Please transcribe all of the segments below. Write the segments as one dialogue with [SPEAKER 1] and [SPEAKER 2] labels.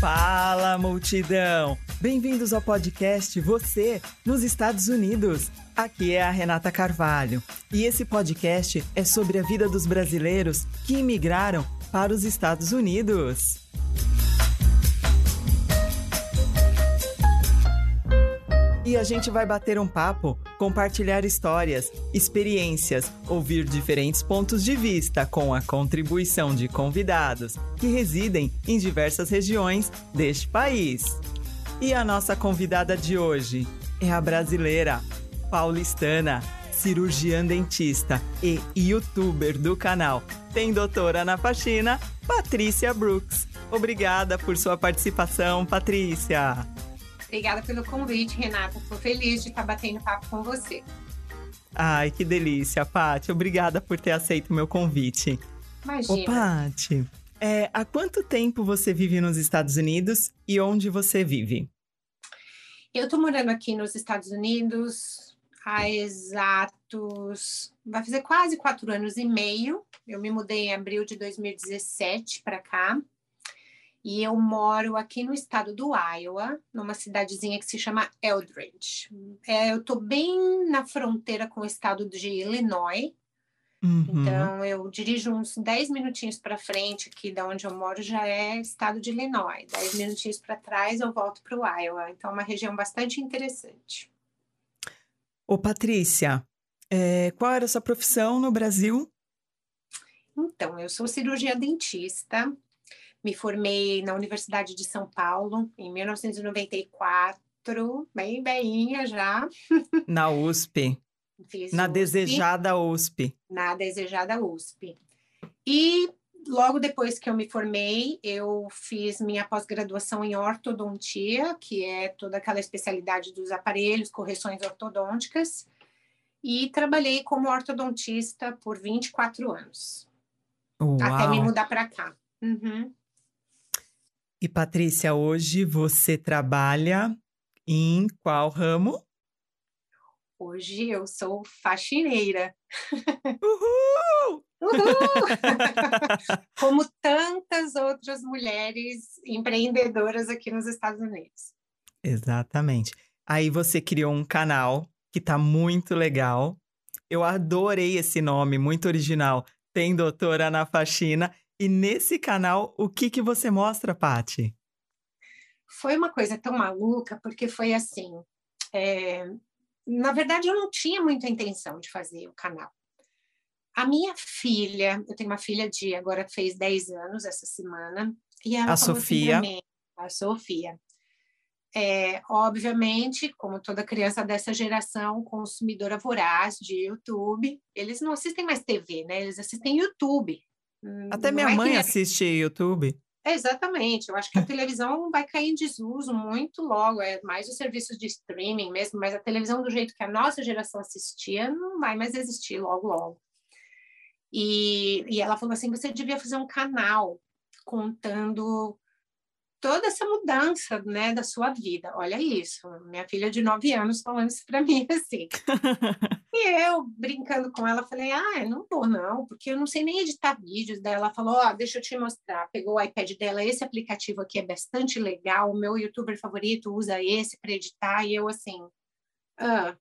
[SPEAKER 1] Fala, multidão! Bem-vindos ao podcast Você nos Estados Unidos. Aqui é a Renata Carvalho e esse podcast é sobre a vida dos brasileiros que imigraram para os Estados Unidos. E a gente vai bater um papo, compartilhar histórias, experiências, ouvir diferentes pontos de vista com a contribuição de convidados que residem em diversas regiões deste país. E a nossa convidada de hoje é a brasileira, paulistana, cirurgiã dentista e youtuber do canal Tem Doutora na Faxina, Patrícia Brooks. Obrigada por sua participação, Patrícia.
[SPEAKER 2] Obrigada pelo convite, Renata. Estou feliz de estar batendo papo com você.
[SPEAKER 1] Ai, que delícia, Paty. Obrigada por ter aceito o meu convite.
[SPEAKER 2] Imagina.
[SPEAKER 1] Ô, Paty, é, há quanto tempo você vive nos Estados Unidos e onde você vive?
[SPEAKER 2] Eu estou morando aqui nos Estados Unidos há exatos. Vai fazer quase quatro anos e meio. Eu me mudei em abril de 2017 para cá. E eu moro aqui no estado do Iowa, numa cidadezinha que se chama Eldridge. É, eu estou bem na fronteira com o estado de Illinois.
[SPEAKER 1] Uhum.
[SPEAKER 2] Então, eu dirijo uns 10 minutinhos para frente aqui da onde eu moro, já é estado de Illinois. 10 minutinhos para trás, eu volto para o Iowa. Então, é uma região bastante interessante.
[SPEAKER 1] Ô, Patrícia, é, qual era a sua profissão no Brasil?
[SPEAKER 2] Então, eu sou cirurgia dentista, me formei na Universidade de São Paulo em 1994, bem beinha já.
[SPEAKER 1] Na USP.
[SPEAKER 2] Fiz
[SPEAKER 1] Na
[SPEAKER 2] USP,
[SPEAKER 1] desejada USP.
[SPEAKER 2] Na desejada USP. E logo depois que eu me formei, eu fiz minha pós-graduação em ortodontia, que é toda aquela especialidade dos aparelhos, correções ortodônticas, e trabalhei como ortodontista por 24 anos, até me
[SPEAKER 1] Uau!
[SPEAKER 2] mudar para cá. Uhum.
[SPEAKER 1] E Patrícia, hoje você trabalha em qual ramo?
[SPEAKER 2] Hoje eu sou faxineira.
[SPEAKER 1] Uhul!
[SPEAKER 2] Uhul! Como tantas outras mulheres empreendedoras aqui nos Estados Unidos.
[SPEAKER 1] Exatamente. Aí você criou um canal que tá muito legal. Eu adorei esse nome, muito original. Tem Doutora na Faxina. E nesse canal, o que que você mostra, Pati?
[SPEAKER 2] Foi uma coisa tão maluca, porque foi assim. é, Na verdade, eu não tinha muita intenção de fazer o canal. A minha filha, eu tenho uma filha de agora fez 10 anos essa semana, e ela
[SPEAKER 1] A
[SPEAKER 2] assim
[SPEAKER 1] Sofia.
[SPEAKER 2] mim, a Sofia. É, obviamente, como toda criança dessa geração, consumidora voraz de YouTube, eles não assistem mais TV, né? Eles assistem YouTube.
[SPEAKER 1] Até minha
[SPEAKER 2] é que
[SPEAKER 1] mãe
[SPEAKER 2] nem-
[SPEAKER 1] assiste YouTube.
[SPEAKER 2] É, exatamente. Eu acho que a televisão vai cair em desuso muito logo. É mais os serviços de streaming mesmo, mas a televisão do jeito que a nossa geração assistia não vai mais existir logo, logo. E, e ela falou assim: você devia fazer um canal contando toda essa mudança, né, da sua vida. Olha isso, minha filha de nove anos falando isso para mim assim. E eu, brincando com ela, falei, ah, não vou não, porque eu não sei nem editar vídeos. Daí ela falou, ó, deixa eu te mostrar. Pegou o iPad dela, esse aplicativo aqui é bastante legal, o meu youtuber favorito usa esse para editar, e eu assim, ah.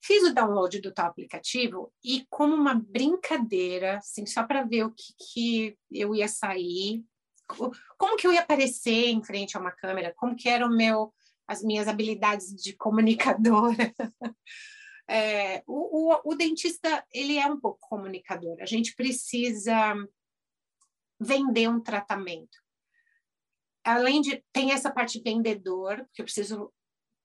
[SPEAKER 2] Fiz o download do tal aplicativo e como uma brincadeira, assim, só para ver o que, que eu ia sair, como que eu ia aparecer em frente a uma câmera, como que era o meu, as minhas habilidades de comunicadora. É, o, o, o dentista ele é um pouco comunicador. A gente precisa vender um tratamento. Além de tem essa parte vendedor, porque eu preciso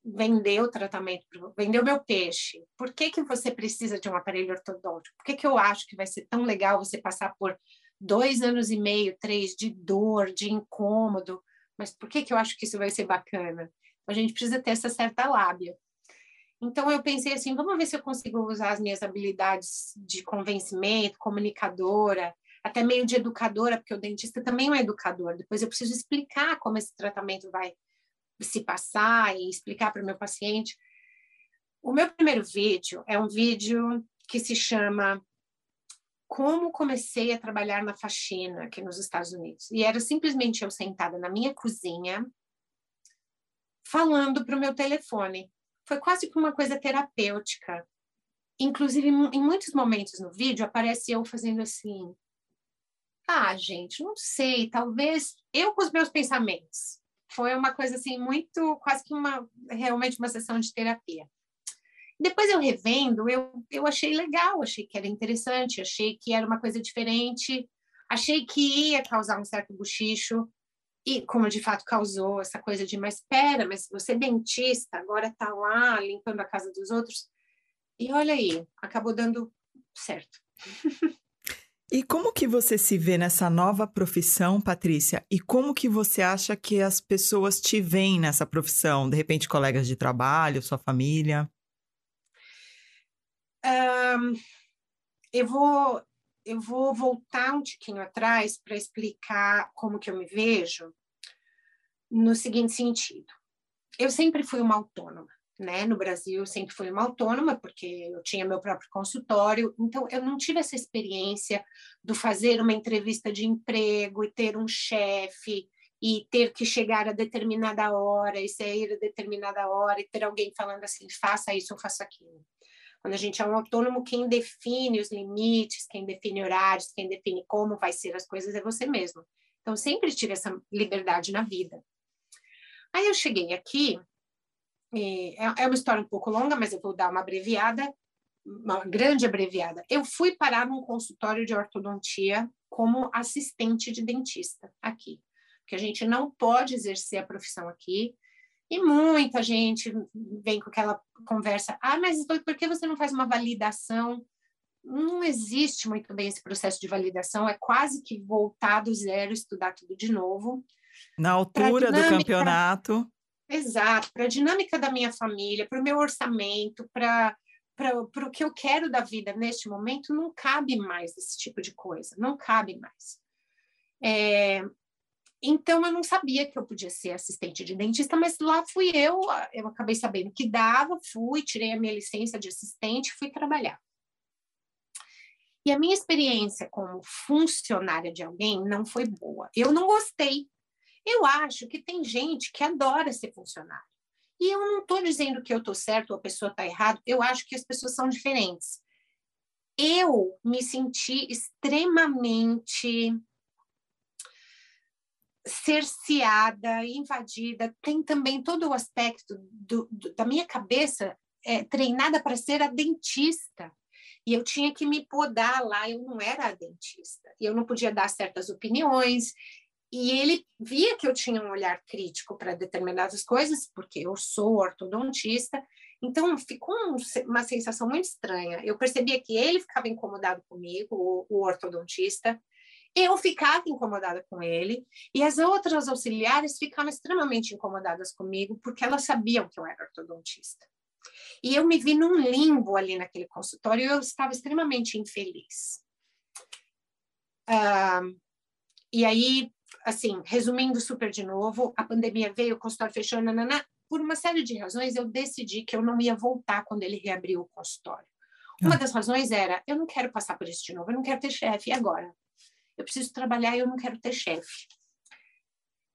[SPEAKER 2] vender o tratamento, vender o meu peixe. Por que que você precisa de um aparelho ortodôntico? Por que que eu acho que vai ser tão legal você passar por dois anos e meio, três de dor, de incômodo? Mas por que que eu acho que isso vai ser bacana? A gente precisa ter essa certa lábia. Então eu pensei assim, vamos ver se eu consigo usar as minhas habilidades de convencimento, comunicadora, até meio de educadora, porque o dentista também é um educador. Depois eu preciso explicar como esse tratamento vai se passar e explicar para o meu paciente. O meu primeiro vídeo é um vídeo que se chama como comecei a trabalhar na faxina aqui nos Estados Unidos. E era simplesmente eu sentada na minha cozinha, falando para o meu telefone. Foi quase que uma coisa terapêutica. Inclusive, em muitos momentos no vídeo, aparece eu fazendo assim. Ah, gente, não sei, talvez eu com os meus pensamentos. Foi uma coisa assim, muito, quase que uma, realmente uma sessão de terapia. Depois eu revendo, eu, eu achei legal, achei que era interessante, achei que era uma coisa diferente, achei que ia causar um certo buchicho, e como de fato causou essa coisa de, mas espera, mas você é dentista, agora está lá limpando a casa dos outros. E olha aí, acabou dando certo.
[SPEAKER 1] E como que você se vê nessa nova profissão, Patrícia? E como que você acha que as pessoas te veem nessa profissão? De repente, colegas de trabalho, sua família?
[SPEAKER 2] Um, eu vou eu vou voltar um tiquinho atrás para explicar como que eu me vejo no seguinte sentido. Eu sempre fui uma autônoma, né? No Brasil, eu sempre fui uma autônoma porque eu tinha meu próprio consultório, então eu não tive essa experiência do fazer uma entrevista de emprego e ter um chefe e ter que chegar a determinada hora e sair a determinada hora e ter alguém falando assim, faça isso ou faça aquilo. Quando a gente é um autônomo, quem define os limites, quem define horários, quem define como vai ser as coisas é você mesmo. Então, sempre tive essa liberdade na vida. Aí eu cheguei aqui, é, é uma história um pouco longa, mas eu vou dar uma abreviada, uma grande abreviada. Eu fui parar num consultório de ortodontia como assistente de dentista aqui, porque a gente não pode exercer a profissão aqui e muita gente vem com aquela conversa: ah, mas por que você não faz uma validação? Não existe muito bem esse processo de validação, é quase que voltar do zero, estudar tudo de novo.
[SPEAKER 1] Na altura dinâmica, do campeonato.
[SPEAKER 2] Exato, para a dinâmica da minha família, para o meu orçamento, para para o que eu quero da vida neste momento, não cabe mais esse tipo de coisa, não cabe mais. É, então, eu não sabia que eu podia ser assistente de dentista, mas lá fui eu, eu acabei sabendo que dava, fui, tirei a minha licença de assistente, fui trabalhar. E a minha experiência como funcionária de alguém não foi boa. Eu não gostei. Eu acho que tem gente que adora ser funcionário. E eu não estou dizendo que eu estou certo ou a pessoa está errado, eu acho que as pessoas são diferentes. Eu me senti extremamente cerceada, invadida, tem também todo o aspecto do, do, da minha cabeça é, treinada para ser a dentista. E eu tinha que me podar lá, eu não era a dentista. E eu não podia dar certas opiniões. E ele via que eu tinha um olhar crítico para determinadas coisas, porque eu sou ortodontista. Então, ficou uma sensação muito estranha. Eu percebia que ele ficava incomodado comigo, o, o ortodontista, eu ficava incomodada com ele e as outras auxiliares ficavam extremamente incomodadas comigo porque elas sabiam que eu era ortodontista. E eu me vi num limbo ali naquele consultório e eu estava extremamente infeliz. Uh, e aí, assim, resumindo super de novo, a pandemia veio, o consultório fechou, nanana. Por uma série de razões, eu decidi que eu não ia voltar quando ele reabriu o consultório. Uma ah. das razões era, eu não quero passar por isso de novo, eu não quero ter chefe, agora? Eu preciso trabalhar e eu não quero ter chefe.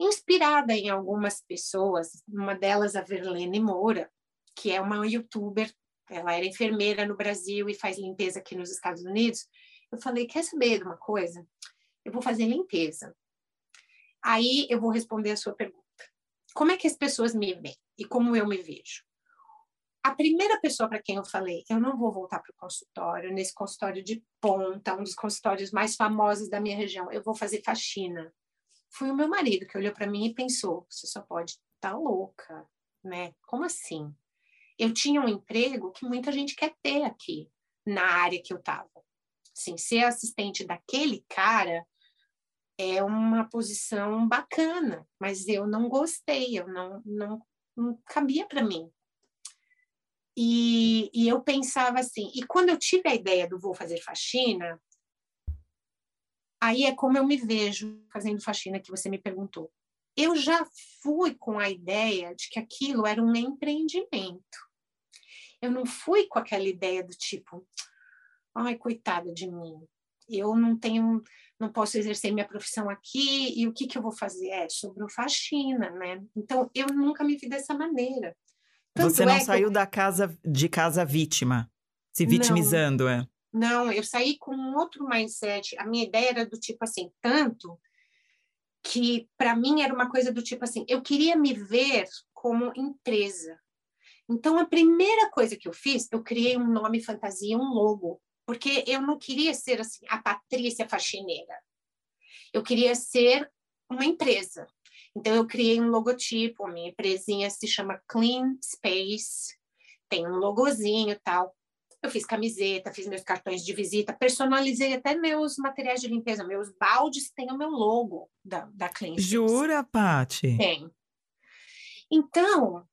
[SPEAKER 2] Inspirada em algumas pessoas, uma delas a Verlene Moura, que é uma youtuber, ela era enfermeira no Brasil e faz limpeza aqui nos Estados Unidos, eu falei, quer saber de uma coisa? Eu vou fazer limpeza. Aí eu vou responder a sua pergunta. Como é que as pessoas me veem e como eu me vejo? A primeira pessoa para quem eu falei, eu não vou voltar para o consultório, nesse consultório de ponta, um dos consultórios mais famosos da minha região, eu vou fazer faxina. Foi o meu marido que olhou para mim e pensou: você só pode estar tá louca, né? Como assim? Eu tinha um emprego que muita gente quer ter aqui, na área que eu estava. Assim, ser assistente daquele cara é uma posição bacana, mas eu não gostei, eu não, não, não cabia para mim. E, e eu pensava assim, e quando eu tive a ideia do vou fazer faxina, aí é como eu me vejo fazendo faxina que você me perguntou. Eu já fui com a ideia de que aquilo era um empreendimento. Eu não fui com aquela ideia do tipo, ai, coitada de mim. eu não tenho, não posso exercer minha profissão aqui, e o que, que eu vou fazer? É sobre faxina, né? Então, eu nunca me vi dessa maneira.
[SPEAKER 1] Tanto Você não é saiu eu... da casa de casa vítima, se vitimizando,
[SPEAKER 2] não,
[SPEAKER 1] é?
[SPEAKER 2] Não, eu saí com um outro mindset. A minha ideia era do tipo assim, tanto que para mim era uma coisa do tipo assim, eu queria me ver como empresa. Então a primeira coisa que eu fiz, eu criei um nome fantasia, um logo, porque eu não queria ser assim a Patrícia faxineira. Eu queria ser uma empresa. Então eu criei um logotipo, a minha empresinha se chama Clean Space, tem um logozinho e tal. Eu fiz camiseta, fiz meus cartões de visita, personalizei até meus materiais de limpeza, meus baldes têm o meu logo da, da Clean Space.
[SPEAKER 1] Jura, Paty?
[SPEAKER 2] Tem. Então,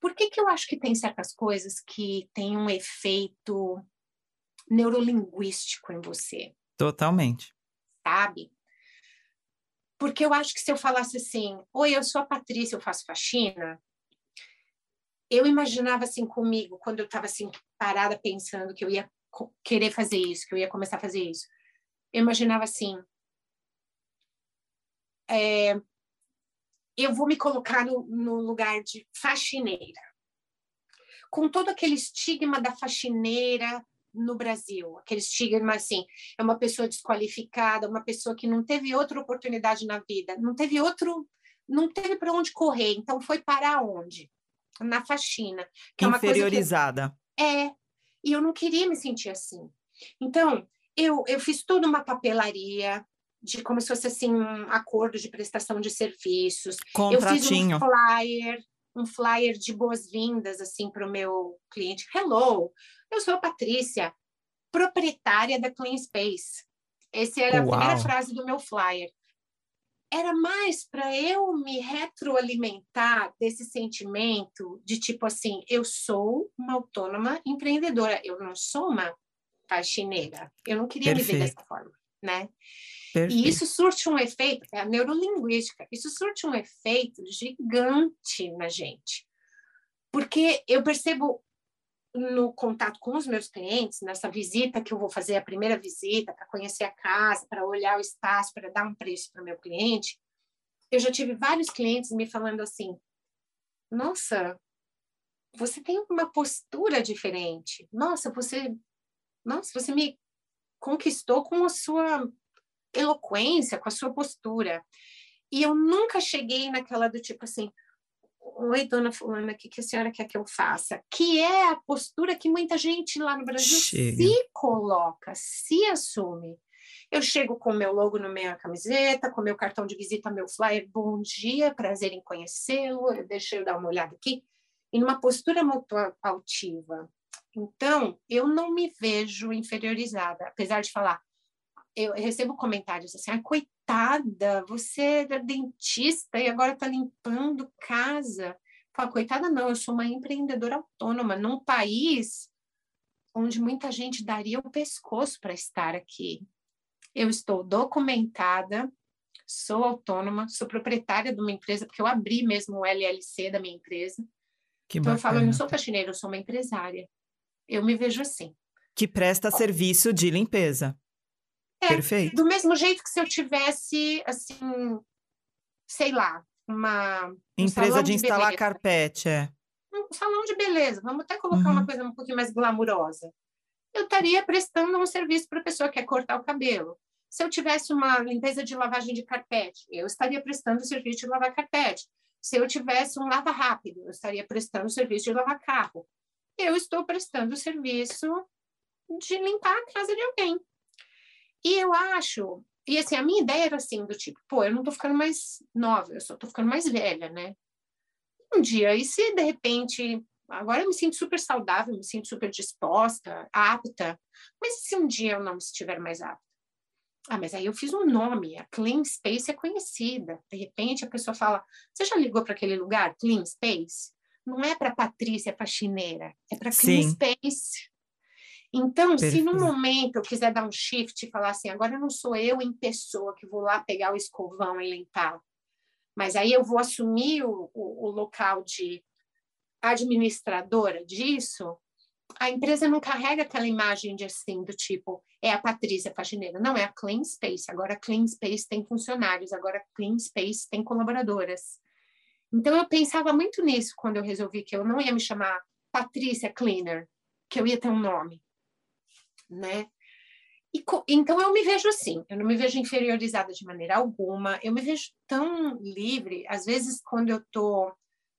[SPEAKER 2] por que, que eu acho que tem certas coisas que têm um efeito neurolinguístico em você?
[SPEAKER 1] Totalmente.
[SPEAKER 2] Sabe? Porque eu acho que se eu falasse assim, oi, eu sou a Patrícia, eu faço faxina, eu imaginava assim comigo, quando eu estava assim parada pensando que eu ia querer fazer isso, que eu ia começar a fazer isso. Eu imaginava assim, é, eu vou me colocar no, no lugar de faxineira, com todo aquele estigma da faxineira no Brasil, aquele estigma assim, é uma pessoa desqualificada, uma pessoa que não teve outra oportunidade na vida, não teve outro, não teve para onde correr, então foi para onde? Na faxina.
[SPEAKER 1] Que é Inferiorizada.
[SPEAKER 2] Que, é, e eu não queria me sentir assim. Então, eu, eu fiz toda uma papelaria de como se fosse assim um acordo de prestação de serviços.
[SPEAKER 1] Contratinho.
[SPEAKER 2] Eu fiz um flyer, um flyer de boas-vindas assim para o meu cliente. Hello, eu sou a Patrícia, proprietária da Clean Space. Essa era Uau. a primeira frase do meu flyer. Era mais para eu me retroalimentar desse sentimento de tipo assim, eu sou uma autônoma empreendedora, eu não sou uma faxineira. Eu não queria Perfeito. me ver dessa forma, né? Perfeito. E isso surte um efeito, é a neurolinguística, isso surte um efeito gigante na gente. Porque eu percebo no contato com os meus clientes, nessa visita que eu vou fazer, a primeira visita, para conhecer a casa, para olhar o espaço, para dar um preço para o meu cliente, eu já tive vários clientes me falando assim: nossa, você tem uma postura diferente. Nossa, você, nossa, você me conquistou com a sua eloquência, com a sua postura. E eu nunca cheguei naquela do tipo assim, oi, dona fulana, o que, que a senhora quer que eu faça? Que é a postura que muita gente lá no Brasil Chega. se coloca, se assume. Eu chego com meu logo na minha camiseta, com meu cartão de visita, meu flyer, bom dia, prazer em conhecê-lo, deixa eu dar uma olhada aqui, e numa postura muito altiva. Então, eu não me vejo inferiorizada, apesar de falar, eu recebo comentários assim, ah, coitada, você é dentista e agora está limpando casa. Fala, coitada não, eu sou uma empreendedora autônoma num país onde muita gente daria o pescoço para estar aqui. Eu estou documentada, sou autônoma, sou proprietária de uma empresa, porque eu abri mesmo o LLC da minha empresa. Que então bacana. eu falo, eu não sou faxineira, eu sou uma empresária. Eu me vejo assim.
[SPEAKER 1] Que presta serviço de limpeza.
[SPEAKER 2] É, Perfeito. Do mesmo jeito que se eu tivesse, assim, sei lá, uma.
[SPEAKER 1] Empresa um de instalar beleza. carpete, é.
[SPEAKER 2] Um salão de beleza, vamos até colocar uhum. uma coisa um pouquinho mais glamurosa. Eu estaria prestando um serviço para a pessoa que quer cortar o cabelo. Se eu tivesse uma limpeza de lavagem de carpete, eu estaria prestando o serviço de lavar carpete. Se eu tivesse um lava rápido, eu estaria prestando o serviço de lavar carro. Eu estou prestando o serviço de limpar a casa de alguém. E eu acho, e assim, a minha ideia era assim, do tipo, pô, eu não tô ficando mais nova, eu só tô ficando mais velha, né? Um dia, e se de repente, agora eu me sinto super saudável, me sinto super disposta, apta, mas se um dia eu não estiver mais apta? Ah, mas aí eu fiz um nome, a Clean Space é conhecida. De repente a pessoa fala: Você já ligou para aquele lugar, Clean Space? Não é para Patrícia faxineira, é para Clean Sim. Space. Então, Perfeito. se no momento eu quiser dar um shift e falar assim, agora não sou eu em pessoa que vou lá pegar o escovão e limpar, mas aí eu vou assumir o, o, o local de administradora disso, a empresa não carrega aquela imagem de assim, do tipo, é a Patrícia faxineira. Não, é a Clean Space. Agora a Clean Space tem funcionários, agora a Clean Space tem colaboradoras. Então eu pensava muito nisso quando eu resolvi que eu não ia me chamar Patrícia Cleaner, que eu ia ter um nome, né? E, então eu me vejo assim, eu não me vejo inferiorizada de maneira alguma, eu me vejo tão livre, às vezes quando eu estou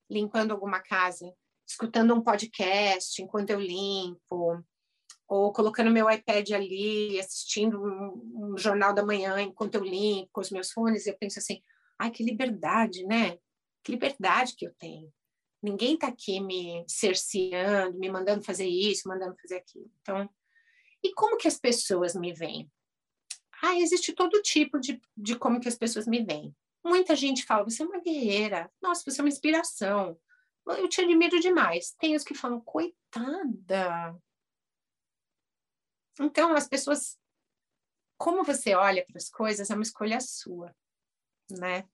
[SPEAKER 2] limpando alguma casa, escutando um podcast enquanto eu limpo, ou colocando meu iPad ali, assistindo um, um, jornal da manhã enquanto eu limpo com os meus fones, eu penso assim, ai, que liberdade, né? Que liberdade que eu tenho. Ninguém está aqui me cerceando, me mandando fazer isso, mandando fazer aquilo. Então, e como que as pessoas me veem? Ah, existe todo tipo de, de como que as pessoas me veem. Muita gente fala, você é uma guerreira, nossa, você é uma inspiração, eu te admiro demais. Tem os que falam, coitada. Então, as pessoas, como você olha para as coisas, é uma escolha sua, né?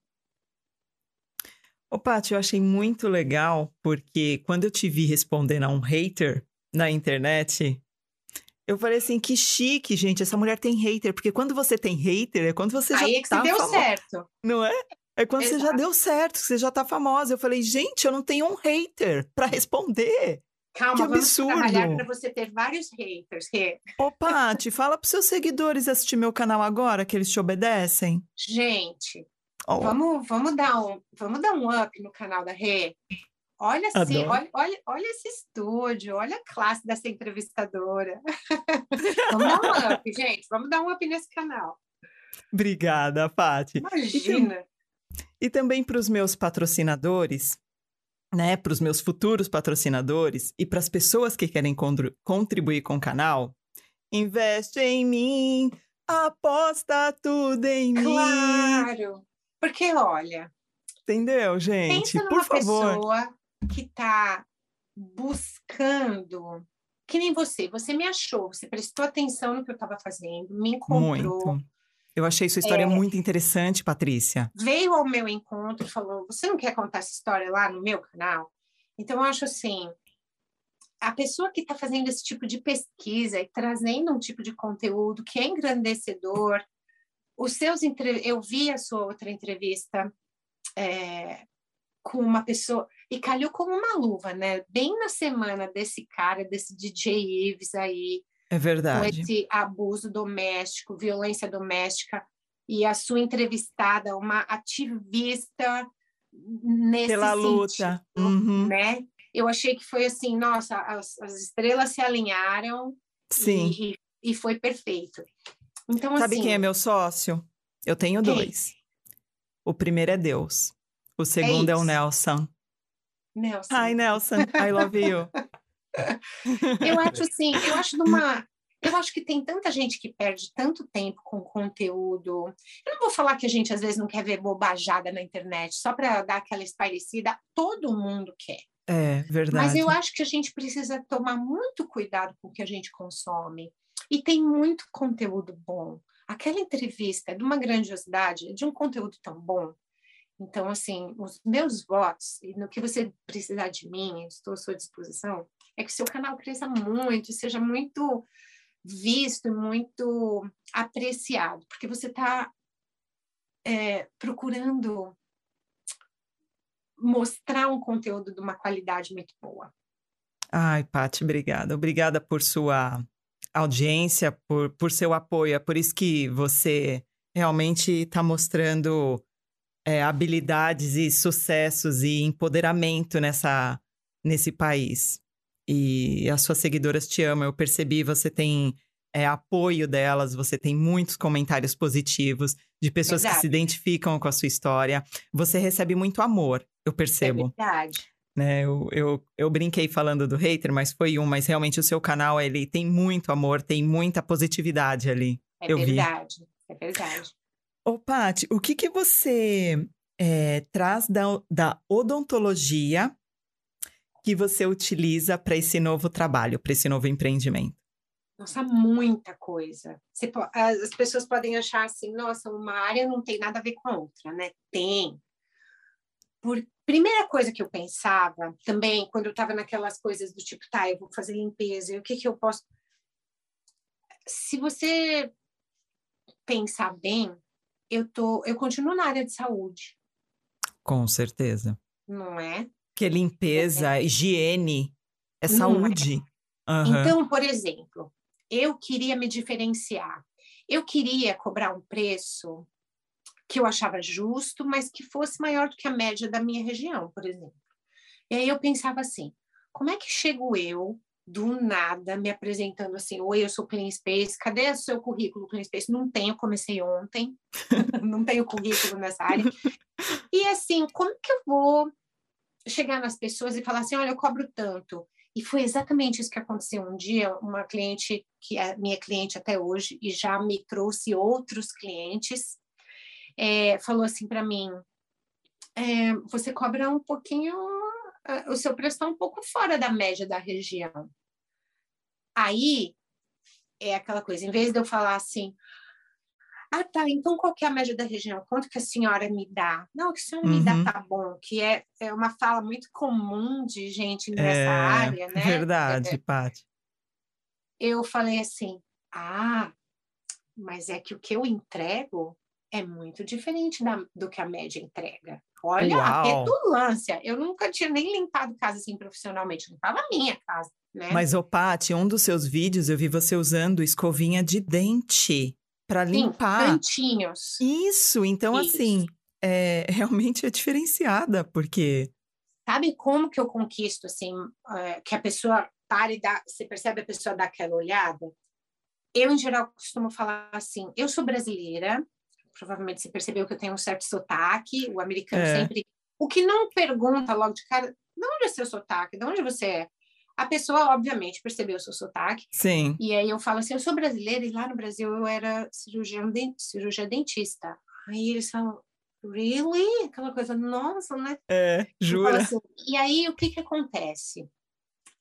[SPEAKER 1] Ô, Paty, eu achei muito legal, porque quando eu te vi respondendo a um hater na internet, eu falei assim, que chique, gente, essa mulher tem hater, porque quando você tem hater é quando você
[SPEAKER 2] Aí
[SPEAKER 1] já
[SPEAKER 2] é que tá deu certo.
[SPEAKER 1] Não é? É quando Exato. você já deu certo, você já tá famosa. Eu falei, gente, eu não tenho um hater para responder.
[SPEAKER 2] Calma,
[SPEAKER 1] que
[SPEAKER 2] vamos
[SPEAKER 1] absurdo.
[SPEAKER 2] trabalhar para você ter vários haters. Que...
[SPEAKER 1] Ô, Paty, fala pros seus seguidores assistir meu canal agora, que eles te obedecem.
[SPEAKER 2] Gente, oh. vamos, vamos, dar um, vamos dar um up no canal da Rê. Olha assim, olha, olha, olha esse estúdio, olha a classe dessa entrevistadora. vamos dar um up, gente. Vamos dar um up nesse canal.
[SPEAKER 1] Obrigada, Paty.
[SPEAKER 2] Imagina.
[SPEAKER 1] E, e também para os meus patrocinadores, né? Para os meus futuros patrocinadores e para as pessoas que querem contribuir com o canal, investe em mim, aposta tudo em
[SPEAKER 2] claro.
[SPEAKER 1] mim.
[SPEAKER 2] Claro. Porque, olha.
[SPEAKER 1] Entendeu, gente?
[SPEAKER 2] Pensa numa
[SPEAKER 1] Por favor.
[SPEAKER 2] pessoa que está buscando, que nem você, você me achou, você prestou atenção no que eu estava fazendo, me encontrou.
[SPEAKER 1] Muito. Eu achei sua história é, muito interessante, Patrícia.
[SPEAKER 2] Veio ao meu encontro e falou: Você não quer contar essa história lá no meu canal? Então, eu acho assim: a pessoa que está fazendo esse tipo de pesquisa e trazendo um tipo de conteúdo que é engrandecedor, os seus. Eu vi a sua outra entrevista é, com uma pessoa e calhou como uma luva, né? Bem na semana desse cara, desse DJ Ives aí.
[SPEAKER 1] É verdade.
[SPEAKER 2] Com esse abuso doméstico, violência doméstica. E a sua entrevistada, uma ativista nesse
[SPEAKER 1] Pela
[SPEAKER 2] sentido,
[SPEAKER 1] luta. Uhum.
[SPEAKER 2] né? Eu achei que foi assim, nossa, as, as estrelas se alinharam
[SPEAKER 1] Sim.
[SPEAKER 2] E, e foi perfeito. Então,
[SPEAKER 1] Sabe
[SPEAKER 2] assim,
[SPEAKER 1] quem é meu sócio? Eu tenho dois. O primeiro é Deus. O segundo é, é o Nelson.
[SPEAKER 2] Nelson.
[SPEAKER 1] Hi, Nelson. I love you.
[SPEAKER 2] eu acho assim, eu acho numa. Eu acho que tem tanta gente que perde tanto tempo com conteúdo. Eu não vou falar que a gente às vezes não quer ver bobajada na internet, só para dar aquela espairecida. Todo mundo quer.
[SPEAKER 1] É, verdade.
[SPEAKER 2] Mas eu acho que a gente precisa tomar muito cuidado com o que a gente consome. E tem muito conteúdo bom. Aquela entrevista é de uma grandiosidade, de um conteúdo tão bom. Então, assim, os meus votos, e no que você precisar de mim, estou à sua disposição, é que seu canal cresça muito, seja muito visto, muito apreciado, porque você está é, procurando mostrar um conteúdo de uma qualidade muito boa.
[SPEAKER 1] Ai, Paty, obrigada. Obrigada por sua audiência, por, por seu apoio. É por isso que você realmente está mostrando é, habilidades e sucessos e empoderamento nessa, nesse país. E as suas seguidoras te amam, eu percebi, você tem é, apoio delas, você tem muitos comentários positivos de pessoas verdade. que se identificam com a sua história. Você recebe muito amor, eu percebo.
[SPEAKER 2] É verdade.
[SPEAKER 1] Né, eu, eu, eu brinquei falando do hater, mas foi um, mas realmente o seu canal, ele tem muito amor, tem muita positividade ali.
[SPEAKER 2] É
[SPEAKER 1] eu
[SPEAKER 2] verdade,
[SPEAKER 1] vi.
[SPEAKER 2] é verdade.
[SPEAKER 1] Ô, Paty, o que, que você é, traz da, da odontologia que você utiliza para esse novo trabalho, para esse novo empreendimento?
[SPEAKER 2] Nossa, muita coisa. Você, as pessoas podem achar assim, nossa, uma área não tem nada a ver com a outra, né? Tem. por primeira coisa que eu pensava também, quando eu estava naquelas coisas do tipo, tá, eu vou fazer limpeza, o que que eu posso. Se você pensar bem, eu tô, eu continuo na área de saúde.
[SPEAKER 1] Com certeza.
[SPEAKER 2] Não é?
[SPEAKER 1] Que limpeza, é. higiene, é não saúde.
[SPEAKER 2] É. Uhum. Então, por exemplo, eu queria me diferenciar. Eu queria cobrar um preço que eu achava justo, mas que fosse maior do que a média da minha região, por exemplo. E aí eu pensava assim: como é que chego eu do nada me apresentando assim, oi, eu sou Clean Space, cadê o seu currículo Clean Space? Não tenho, comecei ontem, não tenho currículo nessa área. E assim, como que eu vou chegar nas pessoas e falar assim, olha, eu cobro tanto? E foi exatamente isso que aconteceu um dia, uma cliente que é minha cliente até hoje e já me trouxe outros clientes, é, falou assim para mim, é, você cobra um pouquinho o seu preço está um pouco fora da média da região. Aí é aquela coisa, em vez de eu falar assim, ah, tá, então qual que é a média da região? Quanto que a senhora me dá? Não, o que a senhora uhum. me dá uhum. tá bom, que é, é uma fala muito comum de gente nessa é, área, né?
[SPEAKER 1] Verdade, é, Paty.
[SPEAKER 2] Eu falei assim, ah, mas é que o que eu entrego é muito diferente da, do que a média entrega. Olha, Uau. a petulância. Eu nunca tinha nem limpado casa assim profissionalmente, limpava a minha casa, né?
[SPEAKER 1] Mas, ô, Paty, um dos seus vídeos eu vi você usando escovinha de dente para limpar.
[SPEAKER 2] cantinhos.
[SPEAKER 1] Isso, então Isso. assim, é, realmente é diferenciada, porque...
[SPEAKER 2] Sabe como que eu conquisto, assim, é, que a pessoa pare e dá, você percebe a pessoa dar aquela olhada? Eu, em geral, costumo falar assim, eu sou brasileira, provavelmente você percebeu que eu tenho um certo sotaque, o americano é. sempre. O que não pergunta logo de cara, de onde é seu sotaque? De onde você é? A pessoa, obviamente, percebeu o seu sotaque.
[SPEAKER 1] Sim.
[SPEAKER 2] E aí eu falo assim: eu sou brasileira e lá no Brasil eu era cirurgião, cirurgia dentista. Aí eles falam: really? Aquela coisa, nossa, né?
[SPEAKER 1] É, jura. Assim,
[SPEAKER 2] e aí o que, que acontece?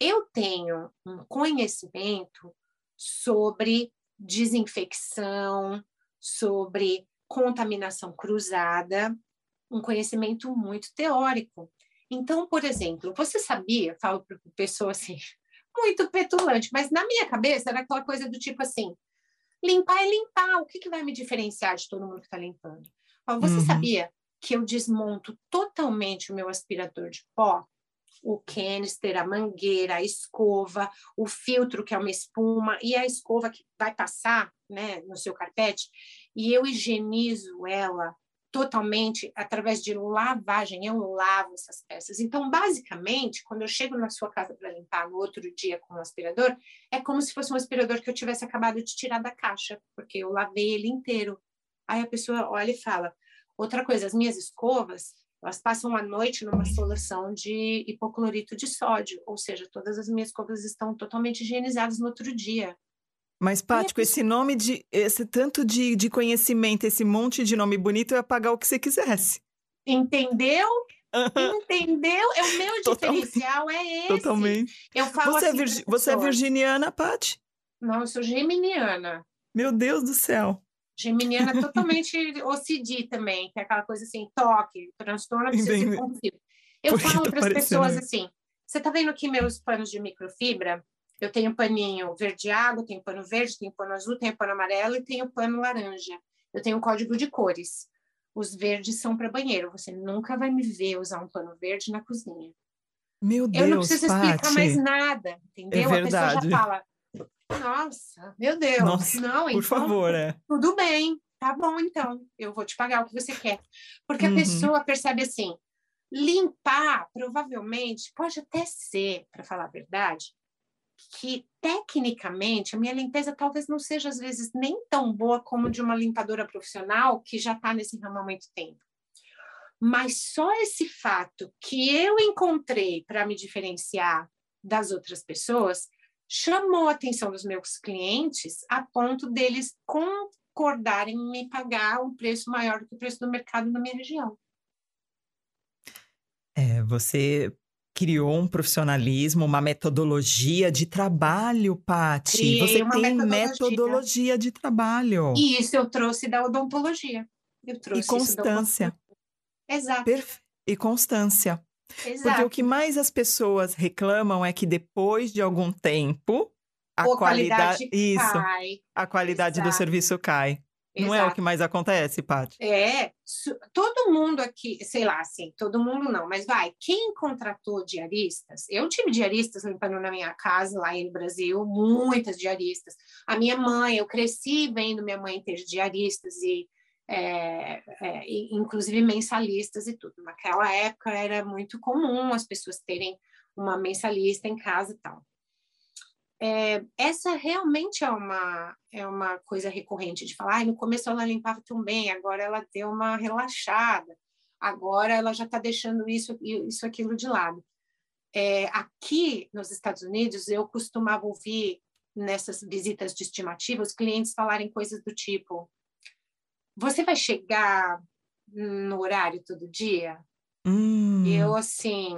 [SPEAKER 2] Eu tenho um conhecimento sobre desinfecção, sobre contaminação cruzada, um conhecimento muito teórico. Então, por exemplo, você sabia, falo para pessoa assim, muito petulante, mas na minha cabeça era aquela coisa do tipo assim: limpar é limpar, o que, que vai me diferenciar de todo mundo que está limpando? Você uhum. sabia que eu desmonto totalmente o meu aspirador de pó? O canister, a mangueira, a escova, o filtro, que é uma espuma, e a escova que vai passar né, no seu carpete, e eu higienizo ela totalmente através de lavagem, eu lavo essas peças. Então, basicamente, quando eu chego na sua casa para limpar no outro dia com o aspirador, é como se fosse um aspirador que eu tivesse acabado de tirar da caixa, porque eu lavei ele inteiro. Aí a pessoa olha e fala: outra coisa, as minhas escovas, elas passam a noite numa solução de hipoclorito de sódio, ou seja, todas as minhas escovas estão totalmente higienizadas no outro dia.
[SPEAKER 1] Mas, Paty, com esse nome de. esse tanto de, de conhecimento, esse monte de nome bonito, eu ia pagar o que você quisesse.
[SPEAKER 2] Entendeu? Entendeu? É o meu diferencial, é esse.
[SPEAKER 1] Totalmente.
[SPEAKER 2] Eu falo
[SPEAKER 1] você,
[SPEAKER 2] assim
[SPEAKER 1] é virgi... você é virginiana, Paty?
[SPEAKER 2] Não, eu sou geminiana.
[SPEAKER 1] Meu Deus do céu.
[SPEAKER 2] Geminiana totalmente OCD também, que é aquela coisa assim, toque, transtorno obsessivo compulsivo. Eu falo tá para as pessoas assim, você tá vendo aqui meus panos de microfibra? Eu tenho paninho verde água, tenho pano verde, tenho pano azul, tenho pano amarelo e tenho pano laranja. Eu tenho um código de cores. Os verdes são para banheiro. Você nunca vai me ver usar um pano verde na cozinha.
[SPEAKER 1] Meu Deus,
[SPEAKER 2] Eu não preciso explicar mais nada,
[SPEAKER 1] É
[SPEAKER 2] entendeu? a pessoa já fala, nossa, meu Deus,
[SPEAKER 1] Nossa,
[SPEAKER 2] não,
[SPEAKER 1] Por
[SPEAKER 2] então,
[SPEAKER 1] favor, é.
[SPEAKER 2] tudo bem, tá bom então, eu vou te pagar o que você quer. Porque a
[SPEAKER 1] Uhum.
[SPEAKER 2] pessoa percebe assim, limpar, provavelmente, pode até ser, para falar a verdade, que tecnicamente a minha limpeza talvez não seja às vezes nem tão boa como de uma limpadora profissional que já está nesse ramo há muito tempo. Mas só esse fato que eu encontrei para me diferenciar das outras pessoas chamou a atenção dos meus clientes a ponto deles concordarem em me pagar um preço maior do que o preço do mercado na minha região.
[SPEAKER 1] É, você criou um profissionalismo, uma metodologia de trabalho, Paty.
[SPEAKER 2] Criei
[SPEAKER 1] Você
[SPEAKER 2] uma
[SPEAKER 1] tem
[SPEAKER 2] metodologia.
[SPEAKER 1] metodologia de trabalho.
[SPEAKER 2] E isso eu trouxe da odontologia. Eu trouxe
[SPEAKER 1] E
[SPEAKER 2] isso
[SPEAKER 1] constância.
[SPEAKER 2] Exato.
[SPEAKER 1] Perfe- e constância.
[SPEAKER 2] Exato.
[SPEAKER 1] Porque o que mais as pessoas reclamam é que depois de algum tempo a
[SPEAKER 2] Ou
[SPEAKER 1] qualidade, isso,
[SPEAKER 2] cai.
[SPEAKER 1] a qualidade do
[SPEAKER 2] Exato.
[SPEAKER 1] serviço cai. Não é o que mais acontece, Paty?
[SPEAKER 2] É, todo mundo aqui, sei lá, assim, todo mundo não, mas vai, quem contratou diaristas? Eu tive diaristas limpando na minha casa lá no Brasil, muitas diaristas. A minha mãe, eu cresci vendo minha mãe ter diaristas e, é, é, inclusive mensalistas e tudo. Naquela época era muito comum as pessoas terem uma mensalista em casa e tal. É, essa realmente é uma, é uma coisa recorrente de falar, "Ai, no começo ela limpava tão bem, agora ela deu uma relaxada, agora ela já está deixando isso isso aquilo de lado. É, aqui nos Estados Unidos eu costumava ouvir nessas visitas de estimativa os clientes falarem coisas do tipo: você vai chegar no horário todo dia?
[SPEAKER 1] Hum,
[SPEAKER 2] eu assim,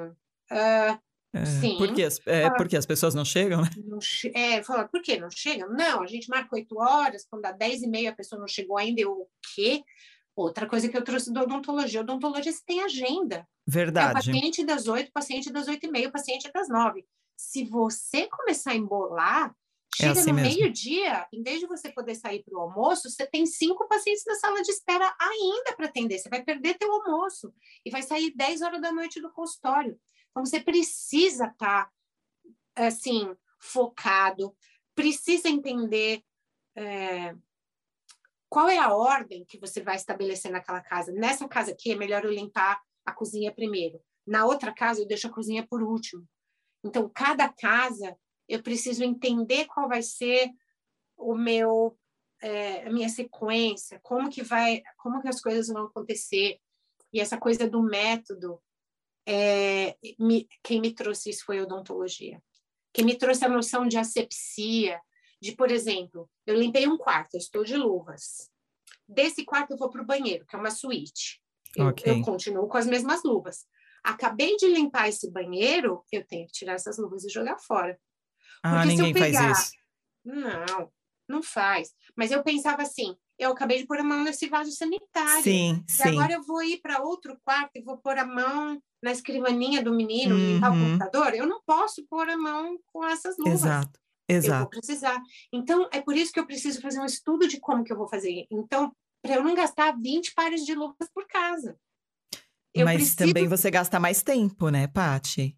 [SPEAKER 2] "Ah,
[SPEAKER 1] é,
[SPEAKER 2] sim.
[SPEAKER 1] Porque as, é, porque as pessoas não chegam, né?
[SPEAKER 2] não che- é, fala, por que não chega? Não, a gente marca oito horas, quando dá dez e meia a pessoa não chegou ainda, eu o quê? Outra coisa que eu trouxe da odontologia, odontologia você tem agenda. É
[SPEAKER 1] Verdade.
[SPEAKER 2] paciente das oito, paciente das oito e meia, paciente das nove. Se você começar a embolar, chega
[SPEAKER 1] assim
[SPEAKER 2] no meio-dia, em vez de você poder sair para o almoço, você tem cinco pacientes na sala de espera ainda para atender. Você vai perder teu almoço e vai sair 10 horas da noite do consultório. Então, você precisa estar, assim, focado, precisa entender é, qual é a ordem que você vai estabelecer naquela casa. Nessa casa aqui, é melhor eu limpar a cozinha primeiro. Na outra casa, eu deixo a cozinha por último. Então, cada casa, eu preciso entender qual vai ser o meu, é, a minha sequência, como que vai, como que as coisas vão acontecer. E essa coisa do método, é, me- quem me trouxe isso foi a odontologia. Quem me trouxe a noção de asepsia, de, por exemplo, eu limpei um quarto, estou de luvas. Desse quarto eu vou para o banheiro, que é uma suíte. Eu,
[SPEAKER 1] Ok.
[SPEAKER 2] eu continuo com as mesmas luvas. Acabei de limpar esse banheiro, eu tenho que tirar essas luvas e jogar fora.
[SPEAKER 1] Ah,
[SPEAKER 2] Porque se eu
[SPEAKER 1] ninguém faz
[SPEAKER 2] pegar-
[SPEAKER 1] isso.
[SPEAKER 2] Não, não faz. Mas eu pensava assim, eu acabei de pôr a mão nesse vaso sanitário.
[SPEAKER 1] Sim,
[SPEAKER 2] E
[SPEAKER 1] sim.
[SPEAKER 2] agora eu vou ir para outro quarto e vou pôr a mão na escrivaninha do menino, limpar o
[SPEAKER 1] Uhum.
[SPEAKER 2] computador. Eu não posso pôr a mão com essas luvas.
[SPEAKER 1] Exato,
[SPEAKER 2] Eu vou
[SPEAKER 1] exato.
[SPEAKER 2] precisar. Então, é por isso que eu preciso fazer um estudo de como que eu vou fazer. Então, para eu não gastar 20 pares de luvas por casa. Eu
[SPEAKER 1] Mas
[SPEAKER 2] preciso-
[SPEAKER 1] também você gasta mais tempo, né, Paty?